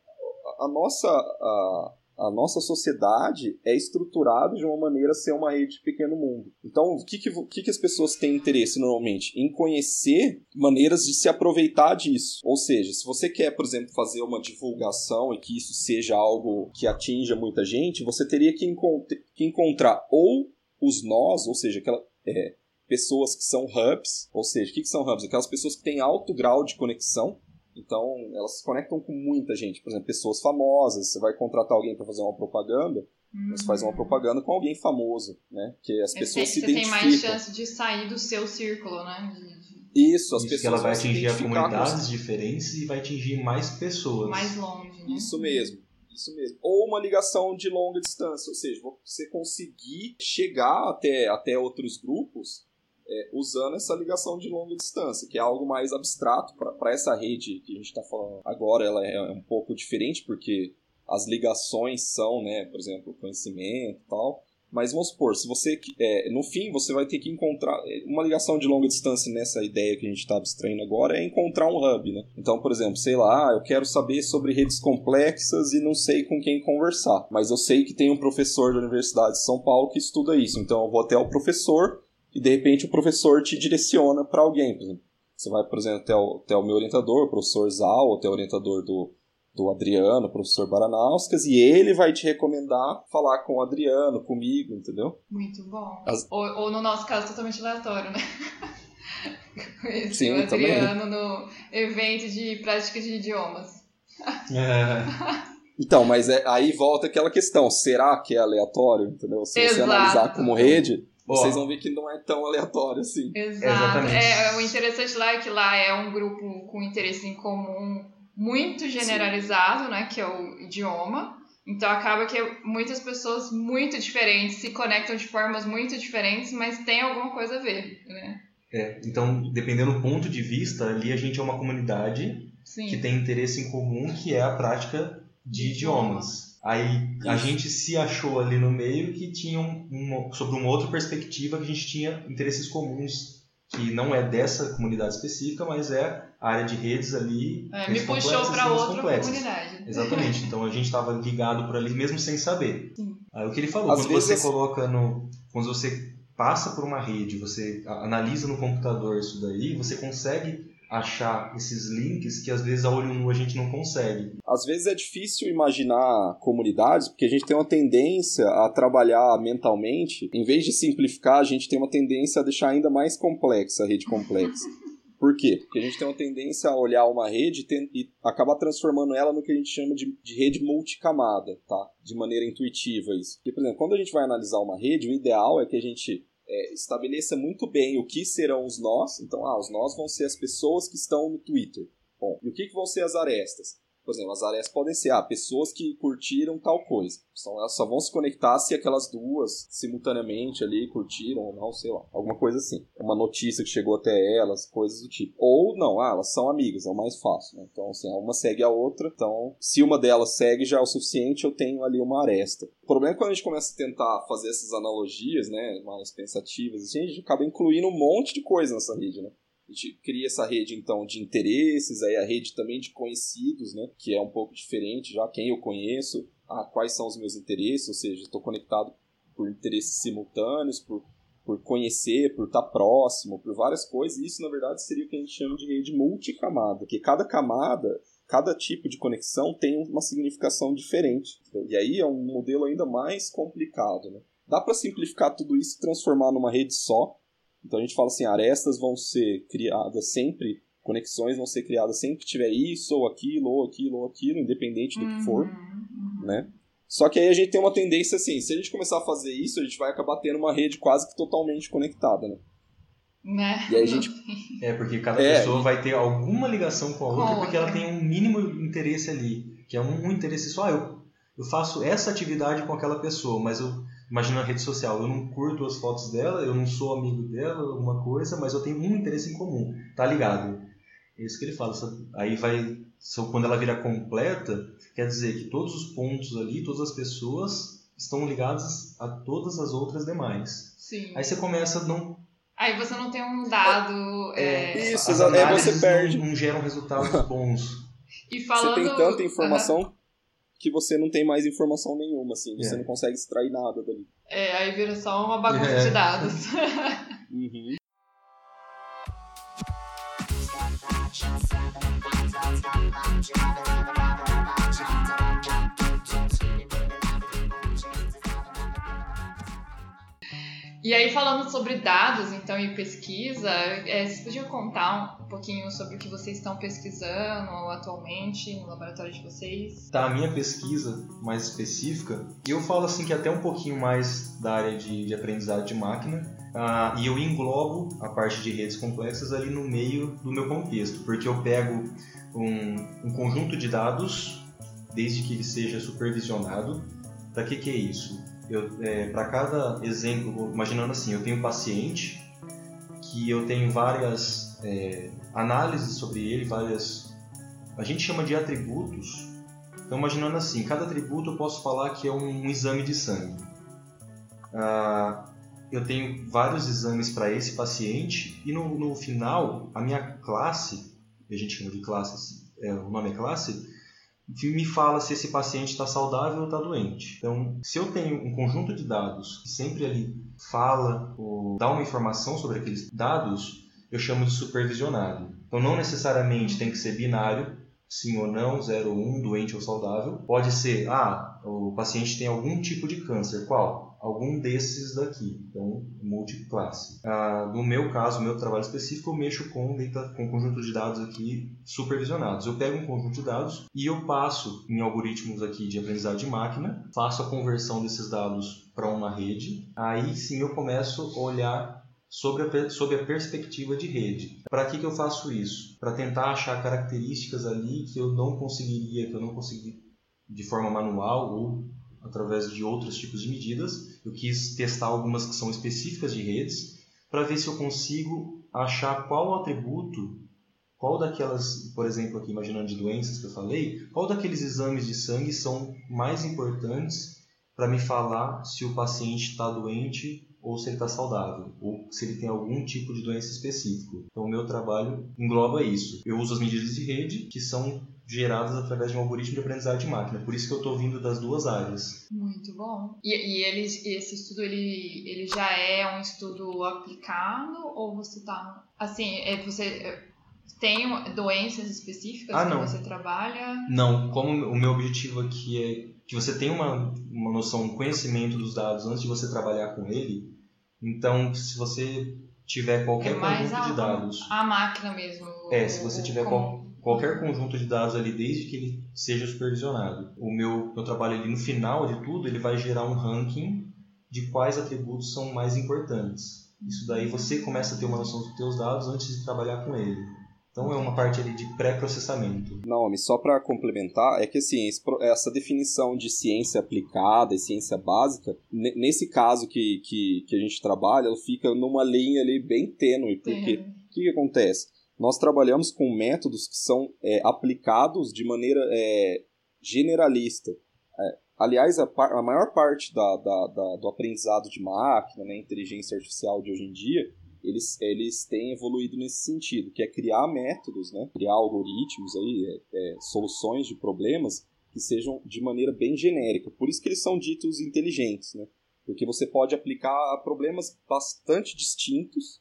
Speaker 2: a nossa a, a nossa sociedade é estruturada de uma maneira a ser uma rede de pequeno mundo. Então, o que, que, que, que as pessoas têm interesse normalmente? Em conhecer maneiras de se aproveitar disso. Ou seja, se você quer, por exemplo, fazer uma divulgação e que isso seja algo que atinja muita gente, você teria que, encont que encontrar ou os nós, ou seja, aquela, é, pessoas que são hubs, ou seja, o que, que são hubs? Aquelas pessoas que têm alto grau de conexão então, elas se conectam com muita gente. Por exemplo, pessoas famosas. Você vai contratar alguém para fazer uma propaganda, uhum. você faz uma hum. propaganda com alguém famoso, né? Que as pessoas se identificam.
Speaker 1: Você tem mais chance de sair do seu círculo, né?
Speaker 2: Isso, as Isso pessoas.
Speaker 3: que ela vai atingir a comunidades diferentes e vai atingir mais pessoas.
Speaker 1: Mais longe, né?
Speaker 2: Isso mesmo. Isso mesmo. Ou uma ligação de longa distância, ou seja, você conseguir chegar até, até outros grupos é, usando essa ligação de longa distância, que é algo mais abstrato para essa rede que a gente está falando agora. Ela é um pouco diferente porque as ligações são, né, por exemplo, conhecimento e tal. Mas vamos supor, se você é, no fim você vai ter que encontrar é, uma ligação de longa distância nessa ideia que a gente está abstraindo agora é encontrar um hub, né? Então, por exemplo, sei lá, eu quero saber sobre redes complexas e não sei com quem conversar, mas eu sei que tem um professor da Universidade de São Paulo que estuda isso, então eu vou até o professor e de repente o professor te direciona para alguém. Você vai, por exemplo, até o, até o meu orientador, o professor Zal, até o orientador do, do Adriano, o professor Baranauskas, e ele vai te recomendar falar com o Adriano, comigo, entendeu?
Speaker 1: Muito bom. As... Ou, ou, no nosso caso, totalmente aleatório, né? Conheci Sim, o Adriano também. no evento de prática de idiomas.
Speaker 2: É. Então, mas é, aí volta aquela questão, será que é aleatório, entendeu? Se Exato. você analisar como rede, vocês vão ver que não é tão aleatório assim.
Speaker 1: Exato. Exatamente. É, o interessante lá é que lá é um grupo com interesse em comum muito generalizado, Sim. né? Que é o idioma. Então acaba que muitas pessoas muito diferentes se conectam de formas muito diferentes, mas tem alguma coisa a ver, né?
Speaker 3: É, então, dependendo do ponto de vista, ali a gente é uma comunidade Sim. que tem interesse em comum, que é a prática de idiomas. Aí a gente se achou ali no meio que tinha um, um, sobre uma outra perspectiva que a gente tinha interesses comuns que não é dessa comunidade específica, mas é a área de redes ali.
Speaker 1: É, me puxou para outra complexas. comunidade.
Speaker 3: Exatamente. Então a gente estava ligado por ali mesmo sem saber. Sim. Aí o que ele falou, Às quando vezes... você coloca no, quando você passa por uma rede, você analisa no computador isso daí, você consegue achar esses links que às vezes a olho nu a gente não consegue.
Speaker 2: Às vezes é difícil imaginar comunidades porque a gente tem uma tendência a trabalhar mentalmente, em vez de simplificar, a gente tem uma tendência a deixar ainda mais complexa a rede complexa. Por quê? Porque a gente tem uma tendência a olhar uma rede e acabar transformando ela no que a gente chama de, de rede multicamada, tá? De maneira intuitiva isso. Porque, por exemplo, quando a gente vai analisar uma rede, o ideal é que a gente é, estabeleça muito bem o que serão os nós. Então, ah, os nós vão ser as pessoas que estão no Twitter. Bom, e o que, que vão ser as arestas? Por exemplo, as arestas podem ser ah, pessoas que curtiram tal coisa. Então elas só vão se conectar se aquelas duas simultaneamente ali curtiram ou não, sei lá. Alguma coisa assim. Uma notícia que chegou até elas, coisas do tipo. Ou não, ah, elas são amigas, é o mais fácil. Né? Então, assim, uma segue a outra. Então, se uma delas segue já é o suficiente, eu tenho ali uma aresta. O problema é quando a gente começa a tentar fazer essas analogias, né, mais pensativas, assim, a gente acaba incluindo um monte de coisa nessa rede, né? A gente cria essa rede então de interesses, aí a rede também de conhecidos, né? Que é um pouco diferente já, quem eu conheço, ah, quais são os meus interesses, ou seja, estou conectado por interesses simultâneos, por, por conhecer, por estar próximo, por várias coisas. Isso, na verdade, seria o que a gente chama de rede multicamada, porque cada camada, cada tipo de conexão tem uma significação diferente. E aí é um modelo ainda mais complicado, né? Dá para simplificar tudo isso e transformar numa rede só, Então a gente fala assim, arestas vão ser criadas sempre, conexões vão ser criadas sempre que tiver isso, ou aquilo, ou aquilo, ou aquilo, independente do que for, uhum. né? Só que aí a gente tem uma tendência assim, se a gente começar a fazer isso, a gente vai acabar tendo uma rede quase que totalmente conectada, né?
Speaker 1: Né?
Speaker 2: E aí a gente...
Speaker 3: É, porque cada é, pessoa vai ter alguma ligação com a outra, com porque outra. ela tem um mínimo interesse ali, que é um, um interesse só. Eu, eu faço essa atividade com aquela pessoa, mas eu imagina a rede social, eu não curto as fotos dela, eu não sou amigo dela, alguma coisa, mas eu tenho um interesse em comum, tá ligado? É isso que ele fala. Aí vai, quando ela vira completa, quer dizer que todos os pontos ali, todas as pessoas estão ligadas a todas as outras demais.
Speaker 1: Sim.
Speaker 3: Aí você começa a não
Speaker 1: Aí você não tem um dado.
Speaker 2: É, é, isso, aí você perde.
Speaker 3: Não, não geram resultados bons.
Speaker 1: E falando...
Speaker 2: Você tem tanta informação uhum. Que você não tem mais informação nenhuma, assim. Você é. não consegue extrair nada dali.
Speaker 1: É, aí vira só uma bagunça é. de dados.
Speaker 2: uhum.
Speaker 1: E aí, falando sobre dados, então, e pesquisa, é, vocês podiam contar um pouquinho sobre o que vocês estão pesquisando atualmente no laboratório de vocês?
Speaker 3: Tá, a minha pesquisa mais específica, eu falo assim que até um pouquinho mais da área de, de aprendizado de máquina, uh, e eu englobo a parte de redes complexas ali no meio do meu contexto, porque eu pego um, um conjunto de dados, desde que ele seja supervisionado. Para que, que é isso? É, Para cada exemplo, imaginando assim, eu tenho um paciente que eu tenho várias é, análises sobre ele, várias. A gente chama de atributos. Então, imaginando assim, cada atributo eu posso falar que é um, um exame de sangue. Ah, eu tenho vários exames para esse paciente e no, no final a minha classe a gente chama de classe, é, o nome é classe, me fala se esse paciente está saudável ou está doente. Então, se eu tenho um conjunto de dados que sempre ali fala ou dá uma informação sobre aqueles dados, eu chamo de supervisionado. Então, não necessariamente tem que ser binário, sim ou não, 0 ou 1, um, doente ou saudável. Pode ser, ah, o paciente tem algum tipo de câncer. Qual? Algum desses daqui, então multiclasse. Ah, no meu caso, no meu trabalho específico, eu mexo com, com conjunto de dados aqui supervisionados. Eu pego um conjunto de dados e eu passo em algoritmos aqui de aprendizado de máquina, faço a conversão desses dados para uma rede, aí sim eu começo a olhar sobre a, sobre a perspectiva de rede. Para que, que eu faço isso? Para tentar achar características ali que eu não conseguiria, que eu não consegui de forma manual ou através de outros tipos de medidas. Eu quis testar algumas que são específicas de redes para ver se eu consigo achar qual atributo, qual daquelas, por exemplo, aqui imaginando de doenças que eu falei, qual daqueles exames de sangue são mais importantes para me falar se o paciente está doente ou se ele está saudável, ou se ele tem algum tipo de doença específico. Então, o meu trabalho engloba isso. Eu uso as medidas de rede, que são geradas através de um algoritmo de aprendizagem de máquina. Por isso que eu estou vindo das duas áreas.
Speaker 1: Muito bom. E, e esse estudo ele, ele já é um estudo aplicado ou você está assim é, você é, tem doenças específicas ah, que não. você trabalha?
Speaker 3: Não. Como o meu objetivo aqui é que você tenha uma, uma noção, um conhecimento dos dados antes de você trabalhar com ele. Então, se você tiver qualquer é conjunto de dados,
Speaker 1: a máquina mesmo.
Speaker 3: É, se você tiver qual, qualquer conjunto de dados ali, desde que ele seja supervisionado. O meu, meu trabalho ali, no final de tudo, ele vai gerar um ranking de quais atributos são mais importantes. Isso daí você começa a ter uma noção dos seus dados antes de trabalhar com ele. Então é uma parte ali de pré-processamento.
Speaker 2: Não, só para complementar, é que assim, essa definição de ciência aplicada e ciência básica, nesse caso que, que, que a gente trabalha, ela fica numa linha ali bem tênue, porque o que, que acontece? Nós trabalhamos com métodos que são é, aplicados de maneira é, generalista. É, aliás, a, a, maior parte da, da, da, do aprendizado de máquina, né, inteligência artificial de hoje em dia, eles, eles têm evoluído nesse sentido, que é criar métodos, né, criar algoritmos, aí, é, é, soluções de problemas que sejam de maneira bem genérica. Por isso que eles são ditos inteligentes, né? porque você pode aplicar a problemas bastante distintos,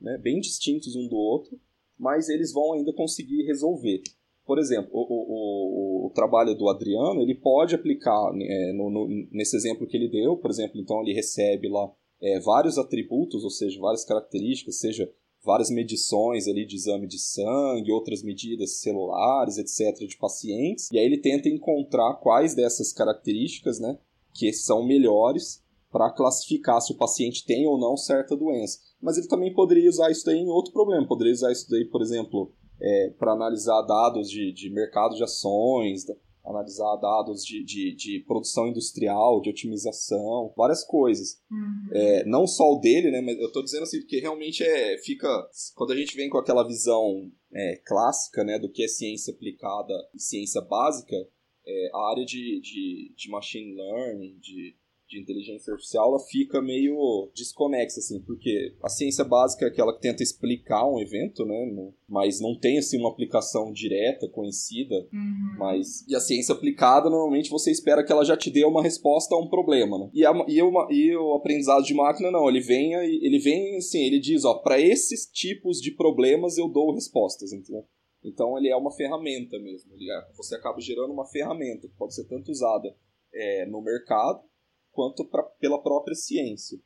Speaker 2: né, bem distintos um do outro, mas eles vão ainda conseguir resolver. Por exemplo, o, o, o, o trabalho do Adriano, ele pode aplicar é, no, no, nesse exemplo que ele deu, por exemplo, então ele recebe lá é, vários atributos, ou seja, várias características, seja várias medições ali de exame de sangue, outras medidas celulares, etc., de pacientes, e aí ele tenta encontrar quais dessas características, né, que são melhores para classificar se o paciente tem ou não certa doença. Mas ele também poderia usar isso daí em outro problema, poderia usar isso daí, por exemplo, é, para analisar dados de, de mercado de ações, analisar dados de, de, de, produção industrial, de otimização, várias coisas. Uhum. É, não só o dele, né? Mas eu estou dizendo assim, porque realmente é, fica. Quando a gente vem com aquela visão é, clássica né, do que é ciência aplicada e ciência básica, é, a área de, de, de machine learning, de de inteligência artificial, ela fica meio desconexa, assim, porque a ciência básica é aquela que tenta explicar um evento, né, mas não tem, assim, uma aplicação direta, conhecida, uhum. mas... E a ciência aplicada, normalmente, você espera que ela já te dê uma resposta a um problema, né? E, a, e, uma, e o aprendizado de máquina, não, ele vem, ele vem, assim, ele diz, ó, para esses tipos de problemas eu dou respostas, entendeu? Então ele é uma ferramenta mesmo. É, você acaba gerando uma ferramenta que pode ser tanto usada é, no mercado quanto pra, pela própria ciência.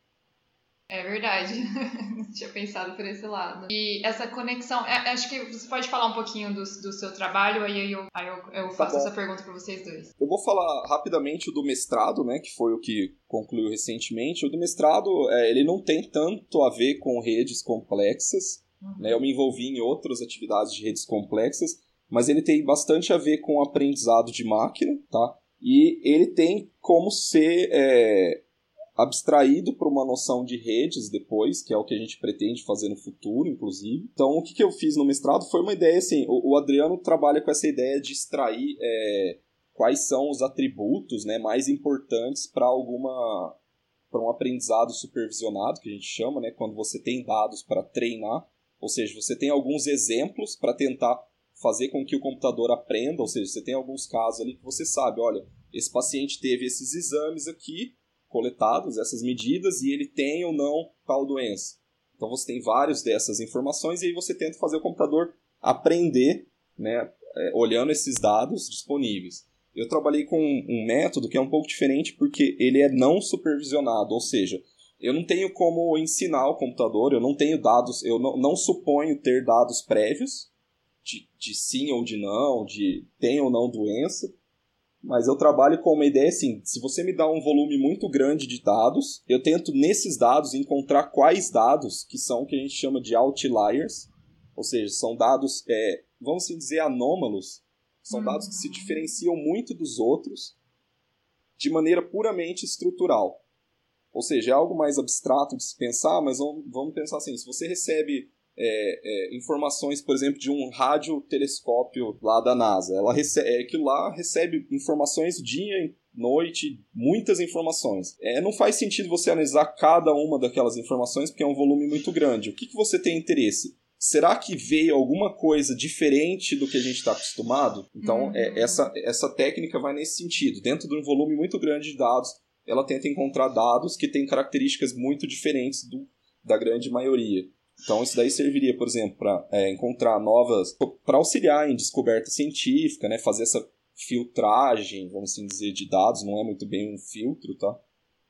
Speaker 1: É verdade, não tinha pensado por esse lado. E essa conexão, é, acho que você pode falar um pouquinho do, do seu trabalho, aí eu, aí eu, eu tá faço tá essa pergunta para vocês dois.
Speaker 2: Eu vou falar rapidamente do mestrado, né, que foi o que concluiu recentemente. O do mestrado, é, ele não tem tanto a ver com redes complexas, uhum. né, eu me envolvi em outras atividades de redes complexas, mas ele tem bastante a ver com aprendizado de máquina, tá? E ele tem como ser é, abstraído para uma noção de redes depois, que é o que a gente pretende fazer no futuro, inclusive. Então, o que, que eu fiz no mestrado foi uma ideia assim: o, o Adriano trabalha com essa ideia de extrair é, quais são os atributos né, mais importantes para alguma para um aprendizado supervisionado que a gente chama, né, quando você tem dados para treinar, ou seja, você tem alguns exemplos para tentar fazer com que o computador aprenda, ou seja, você tem alguns casos ali que você sabe, olha, esse paciente teve esses exames aqui coletados, essas medidas, e ele tem ou não tal doença. Então você tem vários dessas informações e aí você tenta fazer o computador aprender, né, é, olhando esses dados disponíveis. Eu trabalhei com um método que é um pouco diferente porque ele é não supervisionado, ou seja, eu não tenho como ensinar o computador, eu não tenho dados, eu não, não suponho ter dados prévios, de, de sim ou de não, de tem ou não doença, mas eu trabalho com uma ideia assim: se você me dá um volume muito grande de dados, eu tento nesses dados encontrar quais dados que são o que a gente chama de outliers, ou seja, são dados, é, vamos assim dizer, anômalos, são dados que se diferenciam muito dos outros de maneira puramente estrutural. Ou seja, é algo mais abstrato de se pensar, mas vamos, vamos pensar assim: se você recebe é, é, informações, por exemplo, de um radiotelescópio lá da NASA. Ela recebe, é, aquilo lá recebe informações dia e noite, muitas informações. É, não faz sentido você analisar cada uma daquelas informações porque é um volume muito grande. O que, que você tem interesse? Será que veio alguma coisa diferente do que a gente está acostumado? Então, é, uhum. essa, essa técnica vai nesse sentido. Dentro de um volume muito grande de dados, ela tenta encontrar dados que têm características muito diferentes do, da grande maioria. Então, isso daí serviria, por exemplo, para é, encontrar novas. para auxiliar em descoberta científica, né? fazer essa filtragem, vamos assim dizer, de dados, não é muito bem um filtro, tá?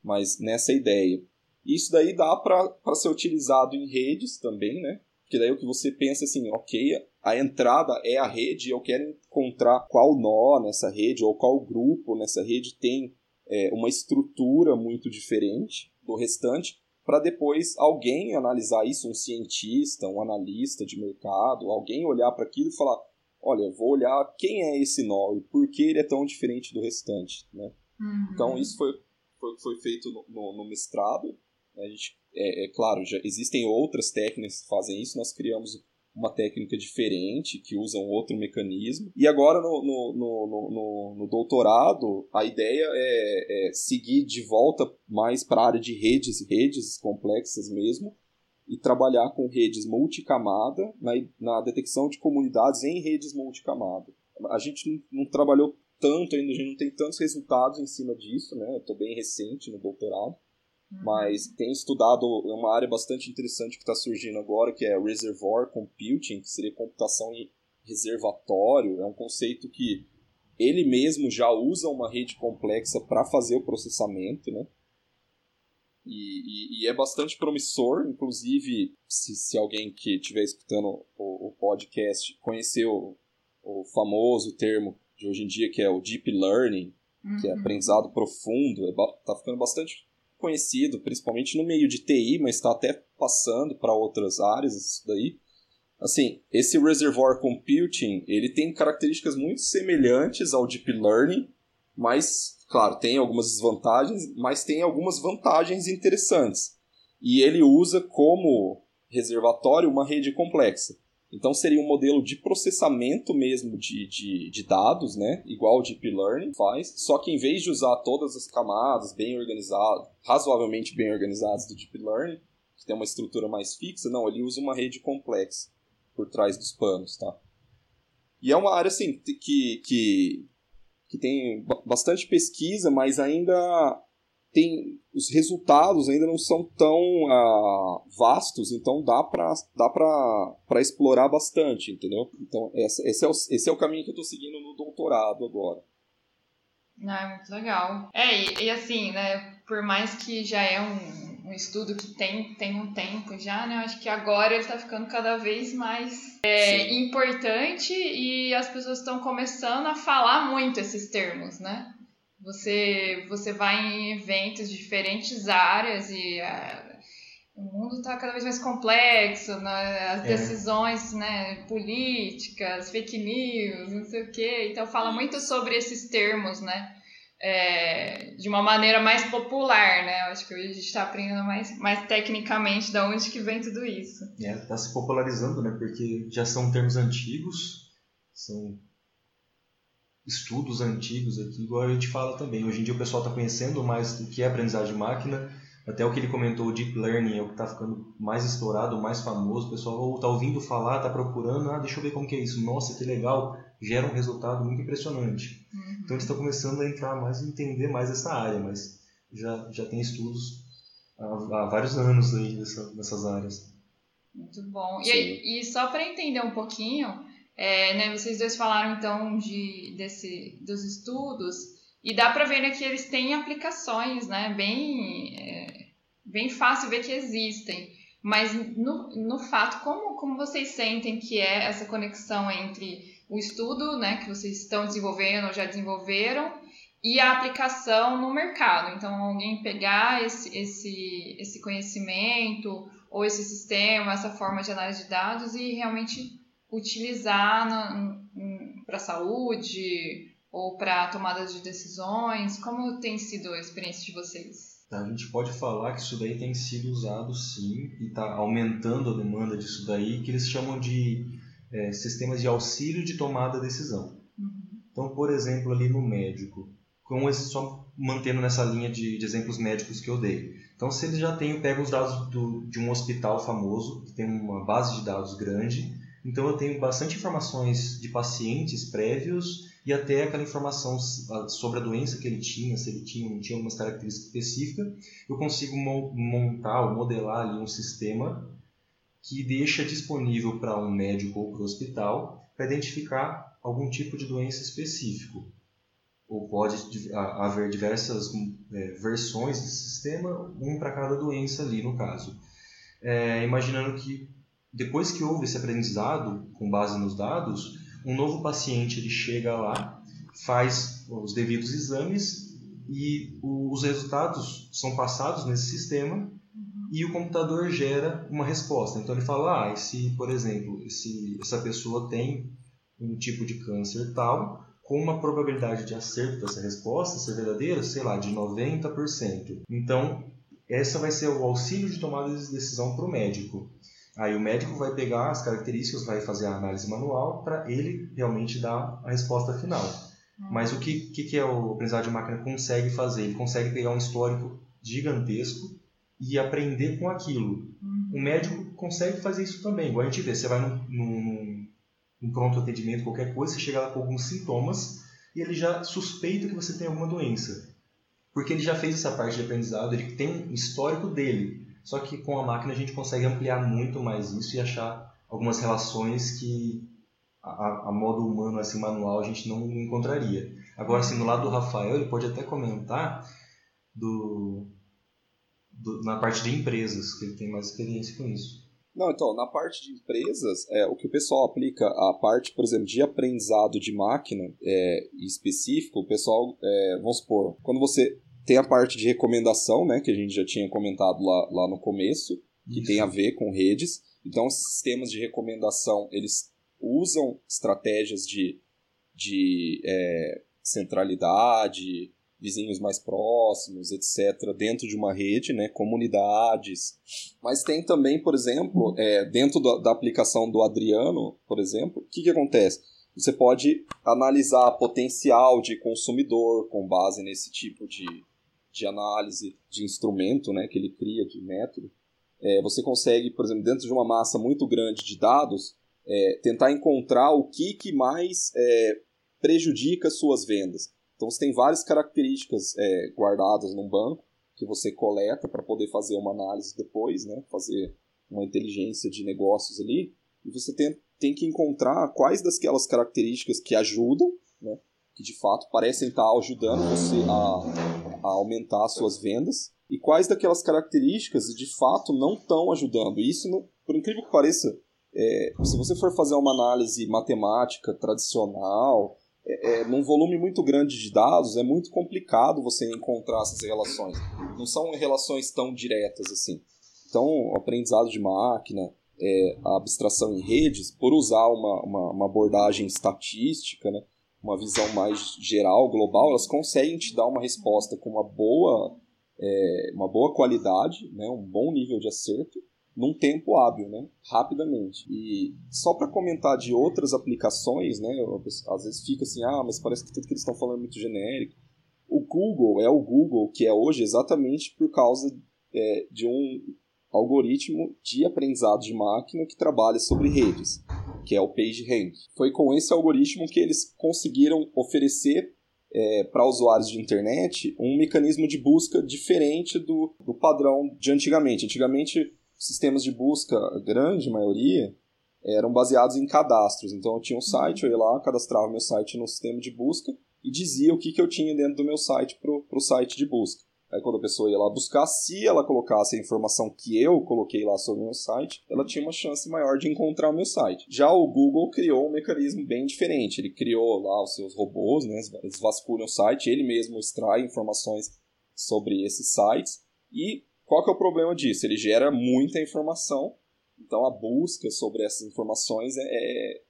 Speaker 2: Mas nessa ideia. Isso daí dá para ser utilizado em redes também, né? Porque daí o que você pensa assim, ok, a entrada é a rede, eu quero encontrar qual nó nessa rede ou qual grupo nessa rede tem é, uma estrutura muito diferente do restante para depois alguém analisar isso, um cientista, um analista de mercado, alguém olhar para aquilo e falar: olha, eu vou olhar quem é esse nó e por que ele é tão diferente do restante. Né? Uhum. Então, isso foi, foi, foi feito no, no, no mestrado. A gente, é, é, claro, já existem outras técnicas que fazem isso. Nós criamos uma técnica diferente, que usa um outro mecanismo. E agora, no, no, no, no, no doutorado, a ideia é, é, seguir de volta mais para a área de redes, redes complexas mesmo, e trabalhar com redes multicamada na, na detecção de comunidades em redes multicamada. A gente não, não trabalhou tanto ainda, a gente não tem tantos resultados em cima disso, né? Eu estou bem recente no doutorado, mas tem estudado uma área bastante interessante que está surgindo agora, que é Reservoir Computing, que seria computação em reservatório. É um conceito que ele mesmo já usa uma rede complexa para fazer o processamento, né? E, e, e, é bastante promissor, inclusive se, se alguém que estiver escutando o, o, podcast conheceu o, o famoso termo de hoje em dia que é o deep learning, uhum. que é uhum. aprendizado profundo, está é, ficando bastante conhecido, principalmente no meio de TI, mas está até passando para outras áreas isso daí. Assim, esse reservoir computing, ele tem características muito semelhantes ao deep learning, mas, claro, tem algumas desvantagens, mas tem algumas vantagens interessantes. E ele usa como reservatório uma rede complexa. Então seria um modelo de processamento mesmo de, de, de, dados, né? Igual o Deep Learning faz, só que em vez de usar todas as camadas bem organizadas, razoavelmente bem organizadas do Deep Learning, que tem uma estrutura mais fixa, não, ele usa uma rede complexa por trás dos panos, tá? E é uma área assim que, que, que tem bastante pesquisa, mas ainda tem os resultados ainda não são tão uh, vastos, então dá para dá para explorar bastante, entendeu? Então esse, esse, é o, esse é o caminho que eu estou seguindo no doutorado agora.
Speaker 1: Ah, muito legal. É, e, e, assim, né, por mais que já é um, um estudo que tem, tem um tempo já, né, eu acho que agora ele está ficando cada vez mais é, importante e as pessoas estão começando a falar muito esses termos, né? Você, você vai em eventos de diferentes áreas e uh, o mundo está cada vez mais complexo, né? as é. decisões né, políticas, fake news, não sei o quê. Então fala muito sobre esses termos, né? É, de uma maneira mais popular, né? Eu acho que hoje a gente está aprendendo mais, mais tecnicamente de onde que vem tudo isso.
Speaker 3: É, está se popularizando, né? Porque já são termos antigos, são estudos antigos aqui, igual a gente fala também. Hoje em dia o pessoal está conhecendo mais do que é aprendizagem de máquina, até o que ele comentou, o Deep Learning é o que está ficando mais estourado, mais famoso. O pessoal está ouvindo falar, está procurando, ah, deixa eu ver como que é isso. Nossa, que legal, gera um resultado muito impressionante. Uhum. Então eles estão começando a entrar mais e entender mais essa área, mas já, já tem estudos há, há vários anos aí nessa, nessas áreas.
Speaker 1: Muito bom. E, e só para entender um pouquinho, é, né, vocês dois falaram então de, desse, dos estudos e dá para ver né, que eles têm aplicações, né, bem, é, bem fácil ver que existem. Mas no, no fato, como, como vocês sentem que é essa conexão entre o estudo né, que vocês estão desenvolvendo ou já desenvolveram e a aplicação no mercado? Então, alguém pegar esse, esse, esse conhecimento ou esse sistema, essa forma de análise de dados e realmente utilizar para a saúde ou para tomada de decisões? Como tem sido a experiência de vocês?
Speaker 3: A gente pode falar que isso daí tem sido usado sim e está aumentando a demanda disso daí, que eles chamam de é, sistemas de auxílio de tomada de decisão. Uhum. Então, por exemplo, ali no médico, com esse, só mantendo nessa linha de, de, exemplos médicos que eu dei. Então, se ele já tem, pega os dados do, de um hospital famoso, que tem uma base de dados grande, então eu tenho bastante informações de pacientes prévios e até aquela informação sobre a doença que ele tinha, se ele tinha não tinha algumas características específicas. Eu consigo montar ou modelar ali um sistema que deixa disponível para um médico ou para o hospital para identificar algum tipo de doença específico. Ou pode haver diversas é, versões desse sistema, um para cada doença ali no caso. É, imaginando que depois que houve esse aprendizado com base nos dados, um novo paciente ele chega lá, faz os devidos exames e os resultados são passados nesse sistema e o computador gera uma resposta. Então ele fala, ah, se, por exemplo, esse, essa pessoa tem um tipo de câncer tal, com uma probabilidade de acerto dessa resposta ser verdadeira, sei lá, de 90%. Então, essa vai ser o auxílio de tomada de decisão para o médico. Aí o médico vai pegar as características, vai fazer a análise manual para ele realmente dar a resposta final. Uhum. Mas o que, que, que é o aprendizado de máquina consegue fazer? Ele consegue pegar um histórico gigantesco e aprender com aquilo. Uhum. O médico consegue fazer isso também. Igual a gente vê, você vai num, num, num pronto atendimento, qualquer coisa, você chega lá com alguns sintomas e ele já suspeita que você tem alguma doença. Porque ele já fez essa parte de aprendizado, ele tem um histórico dele. Só que com a máquina a gente consegue ampliar muito mais isso e achar algumas relações que a, a modo humano, assim, manual, a gente não encontraria. Agora, assim, no lado do Rafael, ele pode até comentar do, do, na parte de empresas, que ele tem mais experiência com isso.
Speaker 2: Não, então, na parte de empresas, é, o que o pessoal aplica, a parte, por exemplo, de aprendizado de máquina é, específico, o pessoal, é, vamos supor, quando você tem a parte de recomendação, né, que a gente já tinha comentado lá, lá no começo, que Isso. tem a ver com redes. Então, os sistemas de recomendação, eles usam estratégias de, de é, centralidade, vizinhos mais próximos, etc., dentro de uma rede, né, comunidades. Mas tem também, por exemplo, é, dentro da, da, aplicação do Adriano, por exemplo, o que, que acontece? Você pode analisar potencial de consumidor com base nesse tipo de, de análise de instrumento né, que ele cria, de método. É, você consegue, por exemplo, dentro de uma massa muito grande de dados, é, tentar encontrar o que, que mais é, prejudica suas vendas. Então você tem várias características é, guardadas num banco que você coleta para poder fazer uma análise depois, né? fazer uma inteligência de negócios ali, e você tem, tem que encontrar quais daquelas características que ajudam, né? que de fato parecem estar ajudando você a, a aumentar suas vendas, e quais daquelas características de fato não estão ajudando. Isso, por incrível que pareça, é, se você for fazer uma análise matemática tradicional, é, é, num volume muito grande de dados, é muito complicado você encontrar essas relações. Não são relações tão diretas assim. Então, o aprendizado de máquina, é, a abstração em redes, por usar uma, uma, uma, abordagem estatística, né, uma visão mais geral, global, elas conseguem te dar uma resposta com uma boa, é, uma boa qualidade, né, um bom nível de acerto, num tempo hábil, né? Rapidamente. E só para comentar de outras aplicações, né? Eu, às vezes fica assim, ah, mas parece que tudo que eles estão falando é muito genérico. O Google é o Google que é hoje exatamente por causa é, de um algoritmo de aprendizado de máquina que trabalha sobre redes, que é o PageRank. Foi com esse algoritmo que eles conseguiram oferecer é, para usuários de internet um mecanismo de busca diferente do, do padrão de antigamente. Antigamente sistemas de busca, a grande maioria, eram baseados em cadastros. Então eu tinha um site, eu ia lá, cadastrava meu site no sistema de busca e dizia o que, que eu tinha dentro do meu site para o site de busca. Aí quando a pessoa ia lá buscar, se ela colocasse a informação que eu coloquei lá sobre o meu site, ela tinha uma chance maior de encontrar o meu site. Já o Google criou um mecanismo bem diferente. Ele criou lá os seus robôs, né? Eles vasculham o site, ele mesmo extrai informações sobre esses sites e qual que é o problema disso? Ele gera muita informação, então a busca sobre essas informações é, é,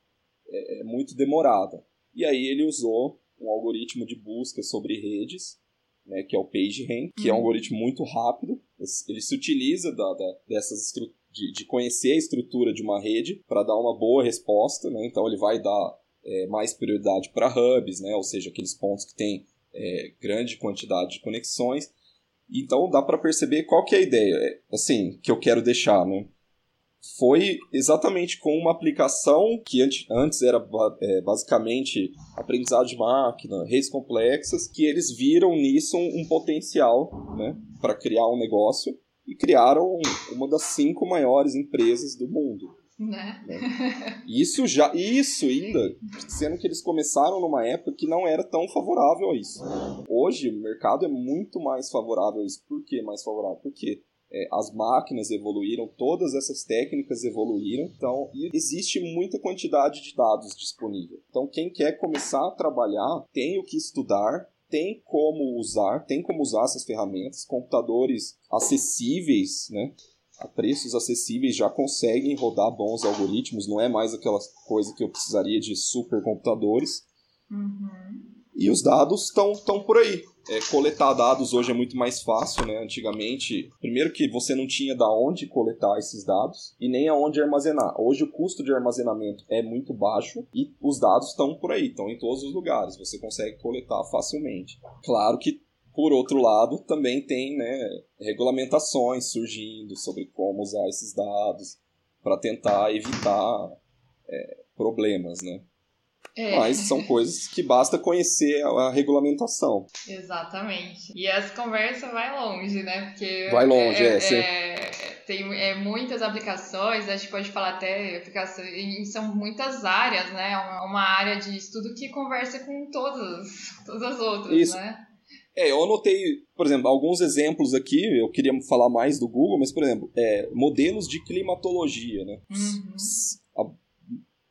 Speaker 2: é, é muito demorada. E aí ele usou um algoritmo de busca sobre redes, né, que é o PageRank, que uhum. é um uhum. algoritmo muito rápido. Ele se utiliza da, da dessas de, de, conhecer a estrutura de uma rede para dar uma boa resposta. Né? Então ele vai dar é, mais prioridade para hubs, né? ou seja, aqueles pontos que têm é, grande quantidade de conexões. Então dá para perceber qual que é a ideia, é, assim, que eu quero deixar, né? Foi exatamente com uma aplicação que antes era é, basicamente aprendizado de máquina, redes complexas, que eles viram nisso um, um potencial, né, para criar um negócio e criaram uma das cinco maiores empresas do mundo.
Speaker 1: Né?
Speaker 2: né? Isso já, isso ainda, sendo que eles começaram numa época que não era tão favorável a isso. Hoje o mercado é muito mais favorável a isso. Por que mais favorável? Porque é, as máquinas evoluíram, todas essas técnicas evoluíram, então existe muita quantidade de dados disponível. Então quem quer começar a trabalhar tem o que estudar, tem como usar, tem como usar essas ferramentas, computadores acessíveis, né? a preços acessíveis já conseguem rodar bons algoritmos, não é mais aquela coisa que eu precisaria de supercomputadores.
Speaker 1: Uhum.
Speaker 2: E os dados estão por aí. É, coletar dados hoje é muito mais fácil, né? Antigamente, primeiro que você não tinha da onde coletar esses dados e nem aonde armazenar. Hoje o custo de armazenamento é muito baixo e os dados estão por aí, estão em todos os lugares. Você consegue coletar facilmente. Claro que por outro lado, também tem né, regulamentações surgindo sobre como usar esses dados para tentar evitar é, problemas, né? É. Mas são coisas que basta conhecer a, regulamentação.
Speaker 1: Exatamente. E as conversas vai longe, né? Porque
Speaker 2: vai longe, é.
Speaker 1: é, é tem é, muitas aplicações, a gente pode falar até aplicações, são muitas áreas, né? Uma, uma área de estudo que conversa com todas, todas as outras,
Speaker 2: Isso.
Speaker 1: né?
Speaker 2: É, eu anotei, por exemplo, alguns exemplos aqui, eu queria falar mais do Google, mas, por exemplo, é, modelos de climatologia, né?
Speaker 1: Uhum.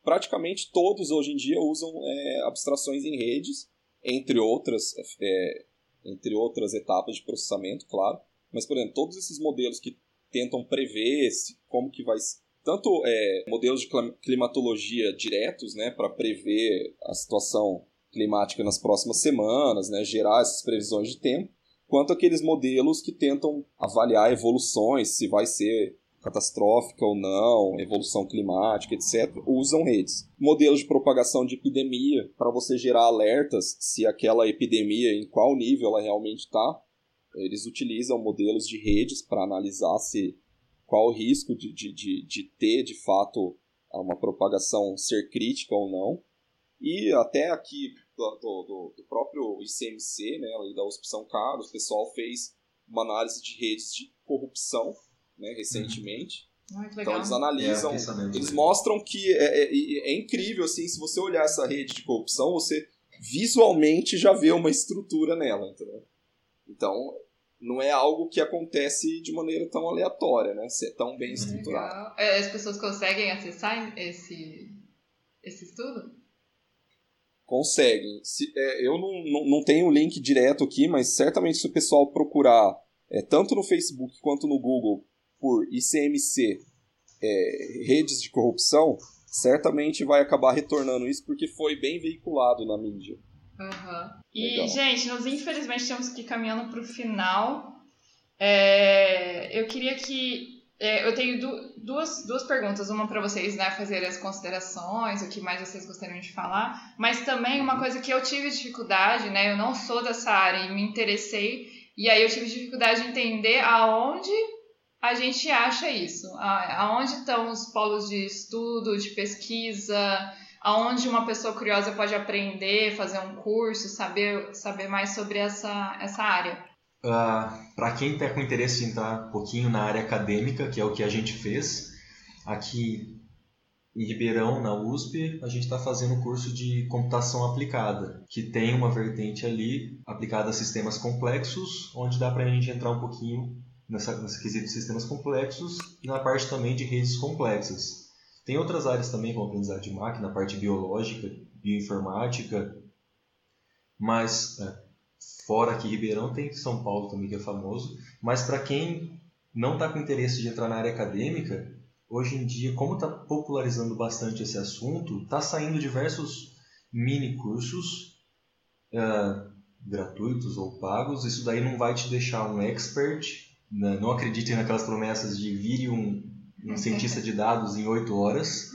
Speaker 2: Praticamente todos hoje em dia usam é, abstrações em redes, entre outras, é, entre outras etapas de processamento, claro. Mas, por exemplo, todos esses modelos que tentam prever como que vai tanto é, modelos de climatologia diretos, né, para prever a situação climática nas próximas semanas, né, gerar essas previsões de tempo, quanto aqueles modelos que tentam avaliar evoluções, se vai ser catastrófica ou não, evolução climática, etc., usam redes. Modelos de propagação de epidemia, para você gerar alertas se aquela epidemia, em qual nível ela realmente está, eles utilizam modelos de redes para analisar se qual o risco de, de, de, de ter, de fato, uma propagação ser crítica ou não. E até aqui do, do, do próprio ICMC, né, da USP São Carlos, o pessoal fez uma análise de redes de corrupção né, recentemente.
Speaker 1: Uhum.
Speaker 2: então eles analisam, é, eles mostram que é, é, é, incrível assim, se você olhar essa rede de corrupção, você visualmente já vê uma estrutura nela, entendeu? Então não é algo que acontece de maneira tão aleatória, né? Se é tão bem estruturado.
Speaker 1: É, as pessoas conseguem acessar esse, esse estudo?
Speaker 2: Conseguem. Se, é, eu não, não, não tenho o link direto aqui, mas certamente se o pessoal procurar, é, tanto no Facebook quanto no Google, por ICMC, é, redes de corrupção, certamente vai acabar retornando isso porque foi bem veiculado na mídia.
Speaker 1: Uhum. E, Legal. gente, nós infelizmente temos que ir caminhando para o final. É, eu queria que. É, eu tenho du duas, duas perguntas, uma para vocês né, fazerem as considerações, o que mais vocês gostariam de falar, mas também uma coisa que eu tive dificuldade, né? Eu não sou dessa área e me interessei, e aí eu tive dificuldade de entender aonde a gente acha isso, aonde estão os polos de estudo, de pesquisa, aonde uma pessoa curiosa pode aprender, fazer um curso, saber, saber mais sobre essa, essa área?
Speaker 3: Uh, ah, Para quem está com interesse em entrar um pouquinho na área acadêmica, que é o que a gente fez, aqui em Ribeirão, na USP, a gente está fazendo um curso de computação aplicada, que tem uma vertente ali aplicada a sistemas complexos, onde dá para a gente entrar um pouquinho nessa, nesse quesito de sistemas complexos e na parte também de redes complexas. Tem outras áreas também, como aprendizado de máquina, a parte biológica, bioinformática, mas é, fora aqui Ribeirão tem São Paulo também que é famoso. Mas para quem não está com interesse de entrar na área acadêmica, hoje em dia, como está popularizando bastante esse assunto, está saindo diversos mini cursos é, gratuitos ou pagos. Isso daí não vai te deixar um expert. Né? Não acreditem naquelas promessas de vire um um cientista de dados em oito horas,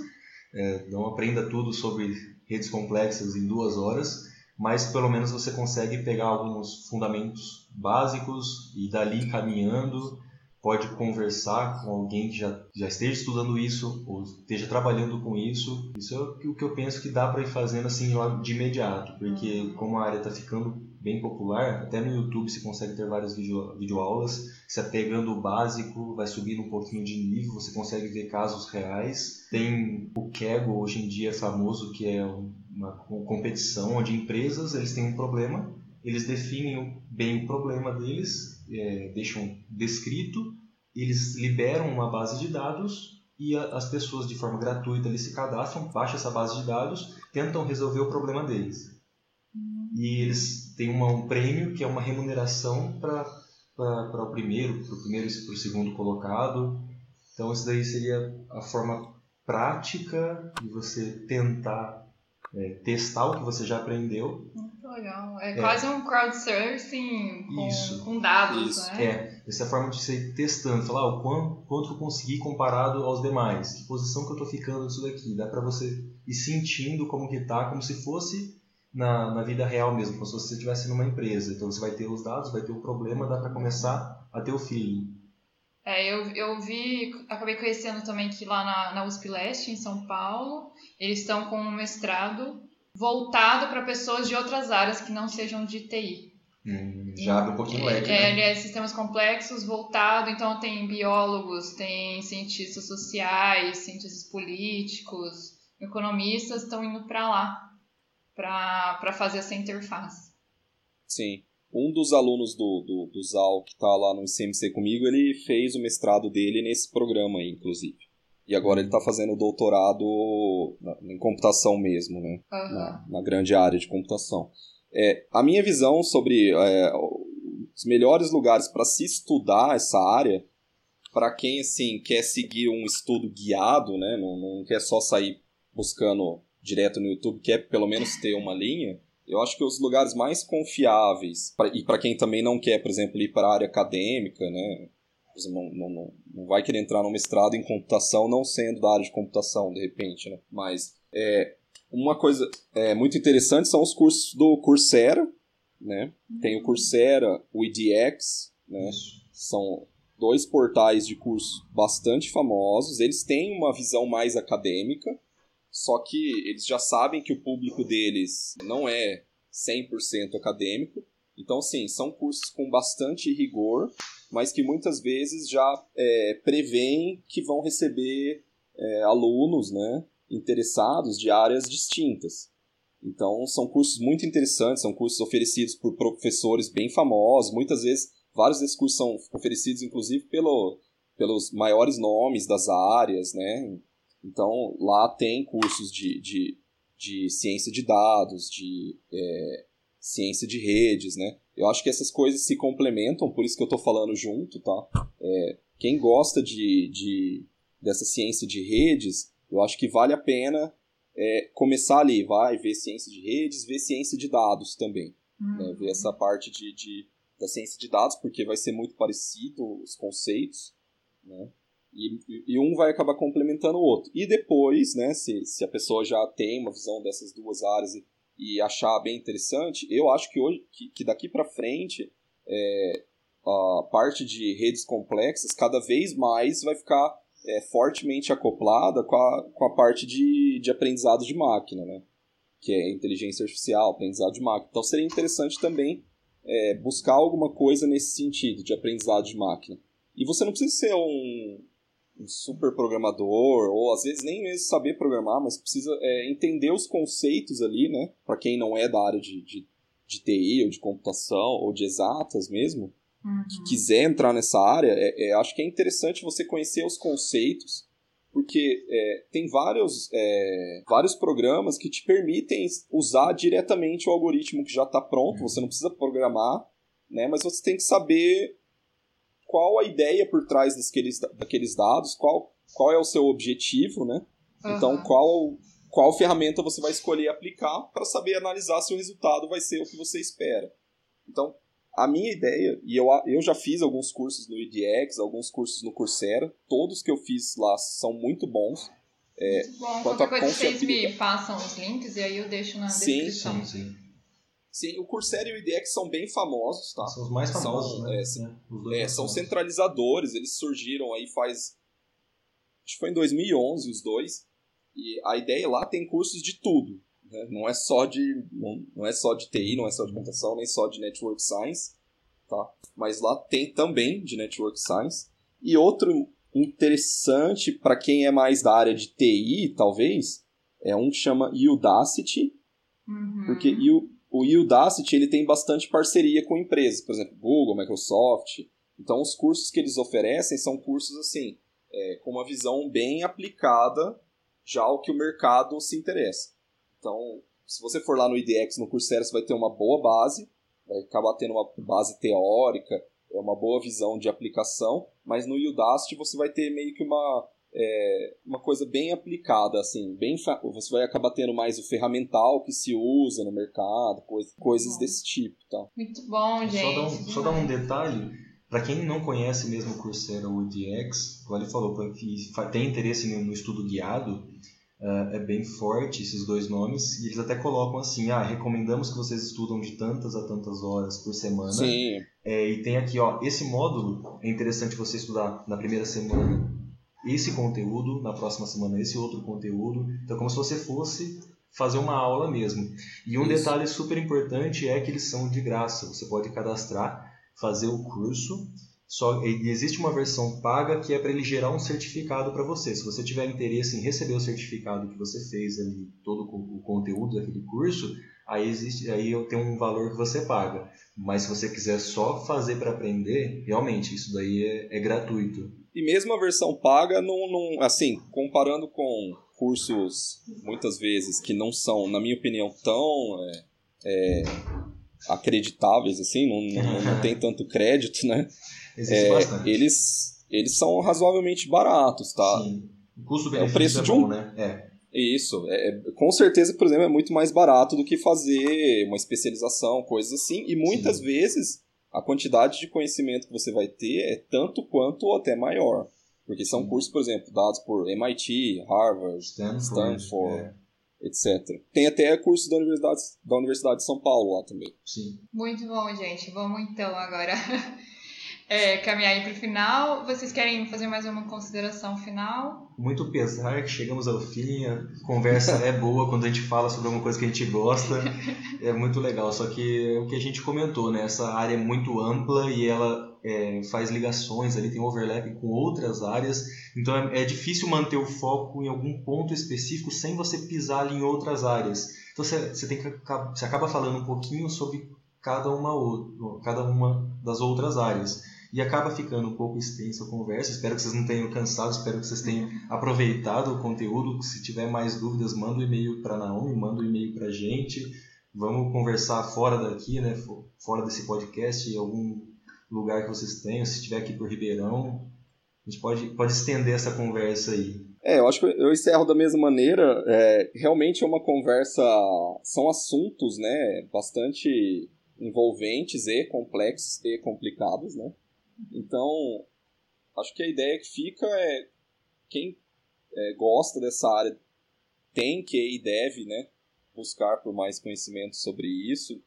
Speaker 3: é, não aprenda tudo sobre redes complexas em duas horas, mas pelo menos você consegue pegar alguns fundamentos básicos e dali caminhando pode conversar com alguém que já, já esteja estudando isso ou esteja trabalhando com isso. Isso é o que eu penso que dá para ir fazendo assim de imediato, porque uhum. como a área está ficando bem popular, até no YouTube você consegue ter várias video, videoaulas, se apegando o básico, vai subindo um pouquinho de nível, você consegue ver casos reais. Tem o Kaggle hoje em dia famoso, que é uma competição onde empresas eles têm um problema, eles definem bem o problema deles, é, deixam descrito, eles liberam uma base de dados e a, as pessoas de forma gratuita eles se cadastram, baixam essa base de dados, tentam resolver o problema deles e eles têm uma, um prêmio que é uma remuneração para o primeiro, para o primeiro e para o segundo colocado. Então isso daí seria a forma prática de você tentar é, testar o que você já aprendeu.
Speaker 1: Muito legal. É, é. quase um crowdsourcing com, isso, com dados, isso. né?
Speaker 3: É, essa é forma de você testando, falar o quanto, quanto eu consegui comparado aos demais, que posição que eu estou ficando nisso daqui. Dá para você ir sentindo como que tá, como se fosse na, na vida real mesmo, como se você estivesse numa empresa. Então você vai ter os dados, vai ter o problema, dá para começar a ter o feeling.
Speaker 1: É, eu, eu vi, acabei conhecendo também que lá na, na USP Leste, em São Paulo, eles estão com um mestrado voltado para pessoas de outras áreas que não sejam de TI.
Speaker 3: Hum, já abre um pouquinho o leque,
Speaker 1: é,
Speaker 3: né?
Speaker 1: Ele é sistemas complexos, voltado, então tem biólogos, tem cientistas sociais, cientistas políticos, economistas estão indo para lá para fazer essa interface.
Speaker 2: Sim. Um dos alunos do, do, do ZAL que está lá no ICMC comigo, ele fez o mestrado dele nesse programa aí, inclusive. E agora ele está fazendo doutorado em computação mesmo, né? Uhum. Na, na, grande área de computação. É, a minha visão sobre é, os melhores lugares para se estudar essa área, para quem assim quer seguir um estudo guiado, né? Não, não quer só sair buscando direto no YouTube, quer pelo menos ter uma linha. Eu acho que os lugares mais confiáveis, pra, e para quem também não quer, por exemplo, ir para a área acadêmica, né? Você não, não, não vai querer entrar no mestrado em computação não sendo da área de computação, de repente, né? Mas é, uma coisa é, muito interessante são os cursos do Coursera, né? Tem o Coursera, o EDX, né? São dois portais de curso bastante famosos. Eles têm uma visão mais acadêmica, só que eles já sabem que o público deles não é 100% acadêmico. Então, sim, são cursos com bastante rigor, mas que muitas vezes já é, preveem que vão receber é, alunos né, interessados de áreas distintas. Então, são cursos muito interessantes, são cursos oferecidos por professores bem famosos. Muitas vezes, vários desses cursos são oferecidos, inclusive, pelo, pelos maiores nomes das áreas, né? Então, lá tem cursos de, de, de ciência de dados, de é, ciência de redes, né? Eu acho que essas coisas se complementam, por isso que eu estou falando junto, tá? É, quem gosta de, de, dessa ciência de redes, eu acho que vale a pena é, começar ali, vai ver ciência de redes, ver ciência de dados também. Uhum. Né? Ver essa parte de, de, da ciência de dados, porque vai ser muito parecido os conceitos, né? E, e, um vai acabar complementando o outro. E depois, né, se, se a pessoa já tem uma visão dessas duas áreas e e achar bem interessante, eu acho que hoje que, que daqui para frente é, a parte de redes complexas cada vez mais vai ficar é, fortemente acoplada com a, com a parte de, de aprendizado de máquina, né? que é inteligência artificial, aprendizado de máquina. Então seria interessante também é, buscar alguma coisa nesse sentido de aprendizado de máquina. E você não precisa ser um, um super programador, ou às vezes nem mesmo saber programar, mas precisa é, entender os conceitos ali, né? Para quem não é da área de, de, de, TI ou de computação ou de exatas mesmo, uhum. que quiser entrar nessa área, é, é, acho que é interessante você conhecer os conceitos, porque é, tem vários, é, vários programas que te permitem usar diretamente o algoritmo que já está pronto, uhum. você não precisa programar, né? Mas você tem que saber qual a ideia por trás daqueles, daqueles dados, qual, qual é o seu objetivo, né? Uhum. Então, qual, qual ferramenta você vai escolher aplicar para saber analisar se o resultado vai ser o que você espera. Então, a minha ideia, e eu, eu já fiz alguns cursos no EDX, alguns cursos no Coursera, todos que eu fiz lá são muito bons.
Speaker 1: É, Bom, qualquer coisa vocês me passam os links e aí eu deixo na sim, descrição.
Speaker 2: Sim, sim. Sim, o Coursera e o IDX são bem famosos, tá?
Speaker 3: São os mais famosos, são,
Speaker 2: né? É, é, são centralizadores, eles surgiram aí faz... Acho que foi em 2011 os dois. E a ideia lá tem cursos de tudo. Né? Não é só de não, não é só de TI, não é só de computação, nem só de Network Science, tá? Mas lá tem também de Network Science. E outro interessante para quem é mais da área de TI, talvez, é um que chama Udacity, uhum. porque o Udacity ele tem bastante parceria com empresas, por exemplo, Google, Microsoft. Então, os cursos que eles oferecem são cursos assim, é, com uma visão bem aplicada já ao que o mercado se interessa. Então, se você for lá no IDX, no Coursera, você vai ter uma boa base, vai acabar tendo uma base teórica, é uma boa visão de aplicação, mas no Udacity você vai ter meio que uma é uma coisa bem aplicada, assim, bem você vai acabar tendo mais o ferramental que se usa no mercado, coisa, coisas desse tipo, tá?
Speaker 1: Muito bom, gente. Só
Speaker 3: dar um, só dar um detalhe, para quem não conhece mesmo o Coursera ou o EDX, como ele falou, que tem interesse no estudo guiado, Uh, é bem forte esses dois nomes e eles até colocam assim ah recomendamos que vocês estudam de tantas a tantas horas por semana
Speaker 2: Sim.
Speaker 3: É, e tem aqui ó esse módulo é interessante você estudar na primeira semana esse conteúdo, na próxima semana esse outro conteúdo. Então, como se você fosse fazer uma aula mesmo. E um Isso. detalhe super importante é que eles são de graça. Você pode cadastrar, fazer o curso. Só existe uma versão paga que é para ele gerar um certificado para você. Se você tiver interesse em receber o certificado que você fez ali, todo o conteúdo daquele curso, aí existe, aí eu tenho um valor que você paga. Mas se você quiser só fazer para aprender, realmente isso daí é, é, gratuito.
Speaker 2: E mesmo a versão paga, não, não, assim, comparando com cursos muitas vezes que não são, na minha opinião, tão é, é, acreditáveis assim, não, não, não, tem tanto crédito, né?
Speaker 3: É.
Speaker 2: Eles, eles são razoavelmente baratos, tá?
Speaker 3: Sim. O custo-benefício é o preço é de um, bom, né? É.
Speaker 2: Isso, é, é, com certeza, por exemplo, é muito mais barato do que fazer uma especialização, coisas assim, e muitas Sim. vezes a quantidade de conhecimento que você vai ter é tanto quanto ou até maior. Porque são Sim. cursos, por exemplo, dados por MIT, Harvard, Stanford, Stanford é. etc. Tem até cursos da Universidade, da Universidade de São Paulo lá também.
Speaker 3: Sim.
Speaker 1: Muito bom, gente. Vamos então agora é, caminhar aí para o final. Vocês querem fazer mais uma consideração final?
Speaker 3: Muito pesar que chegamos ao fim. A conversa é boa quando a gente fala sobre alguma coisa que a gente gosta. É muito legal. Só que é o que a gente comentou, né? Essa área é muito ampla e ela é, faz ligações ali, tem overlap com outras áreas. Então é, é difícil manter o foco em algum ponto específico sem você pisar ali em outras áreas. Então você, você tem que você acaba falando um pouquinho sobre cada uma, cada uma das outras áreas e acaba ficando um pouco extensa a conversa. Espero que vocês não tenham cansado, espero que vocês tenham aproveitado o conteúdo. Se tiver mais dúvidas, manda um e-mail para Naomi, manda um e-mail para a gente. Vamos conversar fora daqui, né? fora desse podcast, em algum lugar que vocês tenham. Se estiver aqui por Ribeirão, a gente pode, pode estender essa conversa aí.
Speaker 2: É, eu acho que eu encerro da mesma maneira. É, realmente é uma conversa, são assuntos, né, bastante envolventes e complexos e complicados, né? Então, acho que a ideia que fica é quem é, gosta dessa área tem que e deve né, buscar por mais conhecimento sobre isso.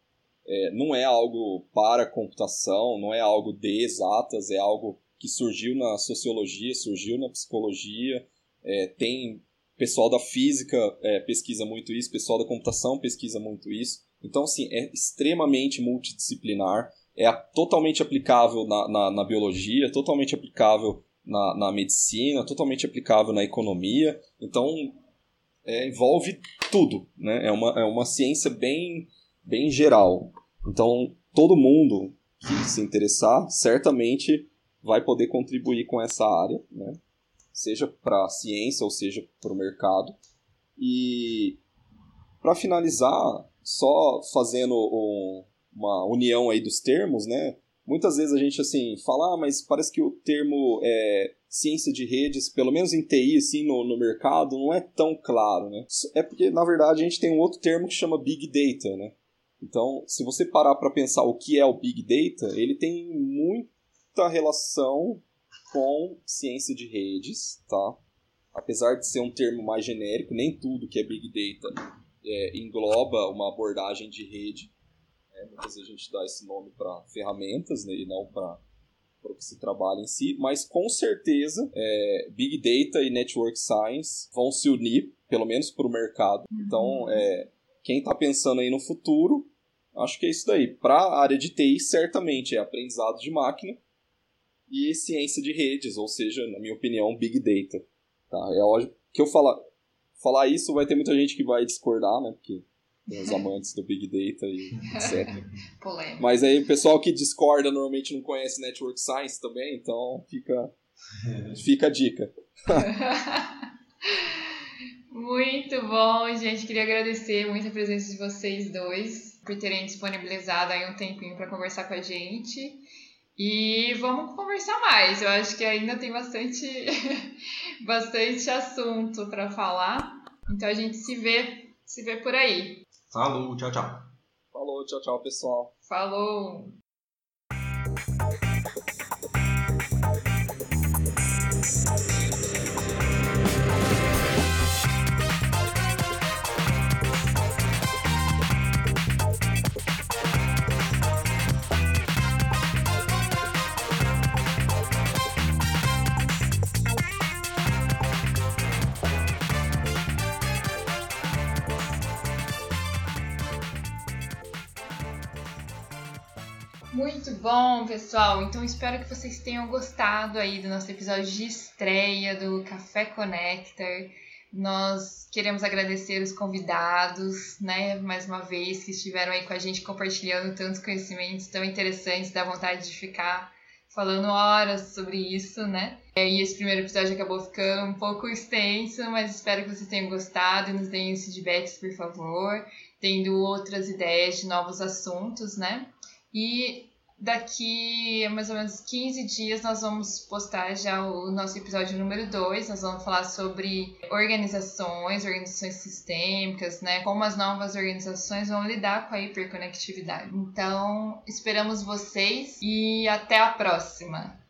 Speaker 2: É, não é algo para computação, não é algo de exatas, é algo que surgiu na sociologia, surgiu na psicologia. É, tem pessoal da física é, pesquisa muito isso, pessoal da computação pesquisa muito isso. Então, assim, é extremamente multidisciplinar é totalmente aplicável na, na, na biologia, totalmente aplicável na, na, medicina, totalmente aplicável na economia. Então, é, envolve tudo. Né? É, uma, é uma ciência bem, bem geral. Então, todo mundo que se interessar, certamente vai poder contribuir com essa área, né? seja para a ciência ou seja para o mercado. E, para finalizar, só fazendo um, uma união aí dos termos, né? Muitas vezes a gente assim fala, ah, mas parece que o termo é, ciência de redes, pelo menos em TI, assim, no, no mercado, não é tão claro, né? É porque, na verdade, a gente tem um outro termo que chama Big Data, né? Então, se você parar para pensar o que é o Big Data, ele tem muita relação com ciência de redes, tá? Apesar de ser um termo mais genérico, nem tudo que é Big Data é, engloba uma abordagem de rede. Né? Muitas vezes a gente dá esse nome para ferramentas né? e não para o que se trabalha em si, mas com certeza é, Big Data e Network Science vão se unir, pelo menos para o mercado. Então, uhum. é, quem está pensando aí no futuro, acho que é isso daí. Para a área de TI, certamente é aprendizado de máquina e ciência de redes, ou seja, na minha opinião, Big Data. Tá? É lógico que eu falar, falar isso vai ter muita gente que vai discordar, né? Porque os amantes do Big Data e etc.
Speaker 1: Polêmico.
Speaker 2: Mas aí o pessoal que discorda normalmente não conhece Network Science também, então fica, fica a dica.
Speaker 1: muito bom, gente. Queria agradecer muito a presença de vocês dois por terem disponibilizado aí um tempinho para conversar com a gente. E vamos conversar mais. Eu acho que ainda tem bastante, bastante assunto para falar. Então a gente se vê, se vê por aí.
Speaker 3: Falou, tchau, tchau.
Speaker 2: Falou, tchau, tchau, pessoal.
Speaker 1: Falou. Bom, pessoal. Então espero que vocês tenham gostado aí do nosso episódio de estreia do Café Connector. Nós queremos agradecer os convidados, né, mais uma vez, que estiveram aí com a gente compartilhando tantos conhecimentos tão interessantes, dá vontade de ficar falando horas sobre isso, né? E esse primeiro episódio acabou ficando um pouco extenso, mas espero que vocês tenham gostado e nos deem os feedbacks, por favor, tendo outras ideias de novos assuntos, né? E daqui a mais ou menos 15 dias nós vamos postar já o nosso episódio número 2. Nós vamos falar sobre organizações, organizações sistêmicas, né? Como as novas organizações vão lidar com a hiperconectividade. Então, esperamos vocês e até a próxima!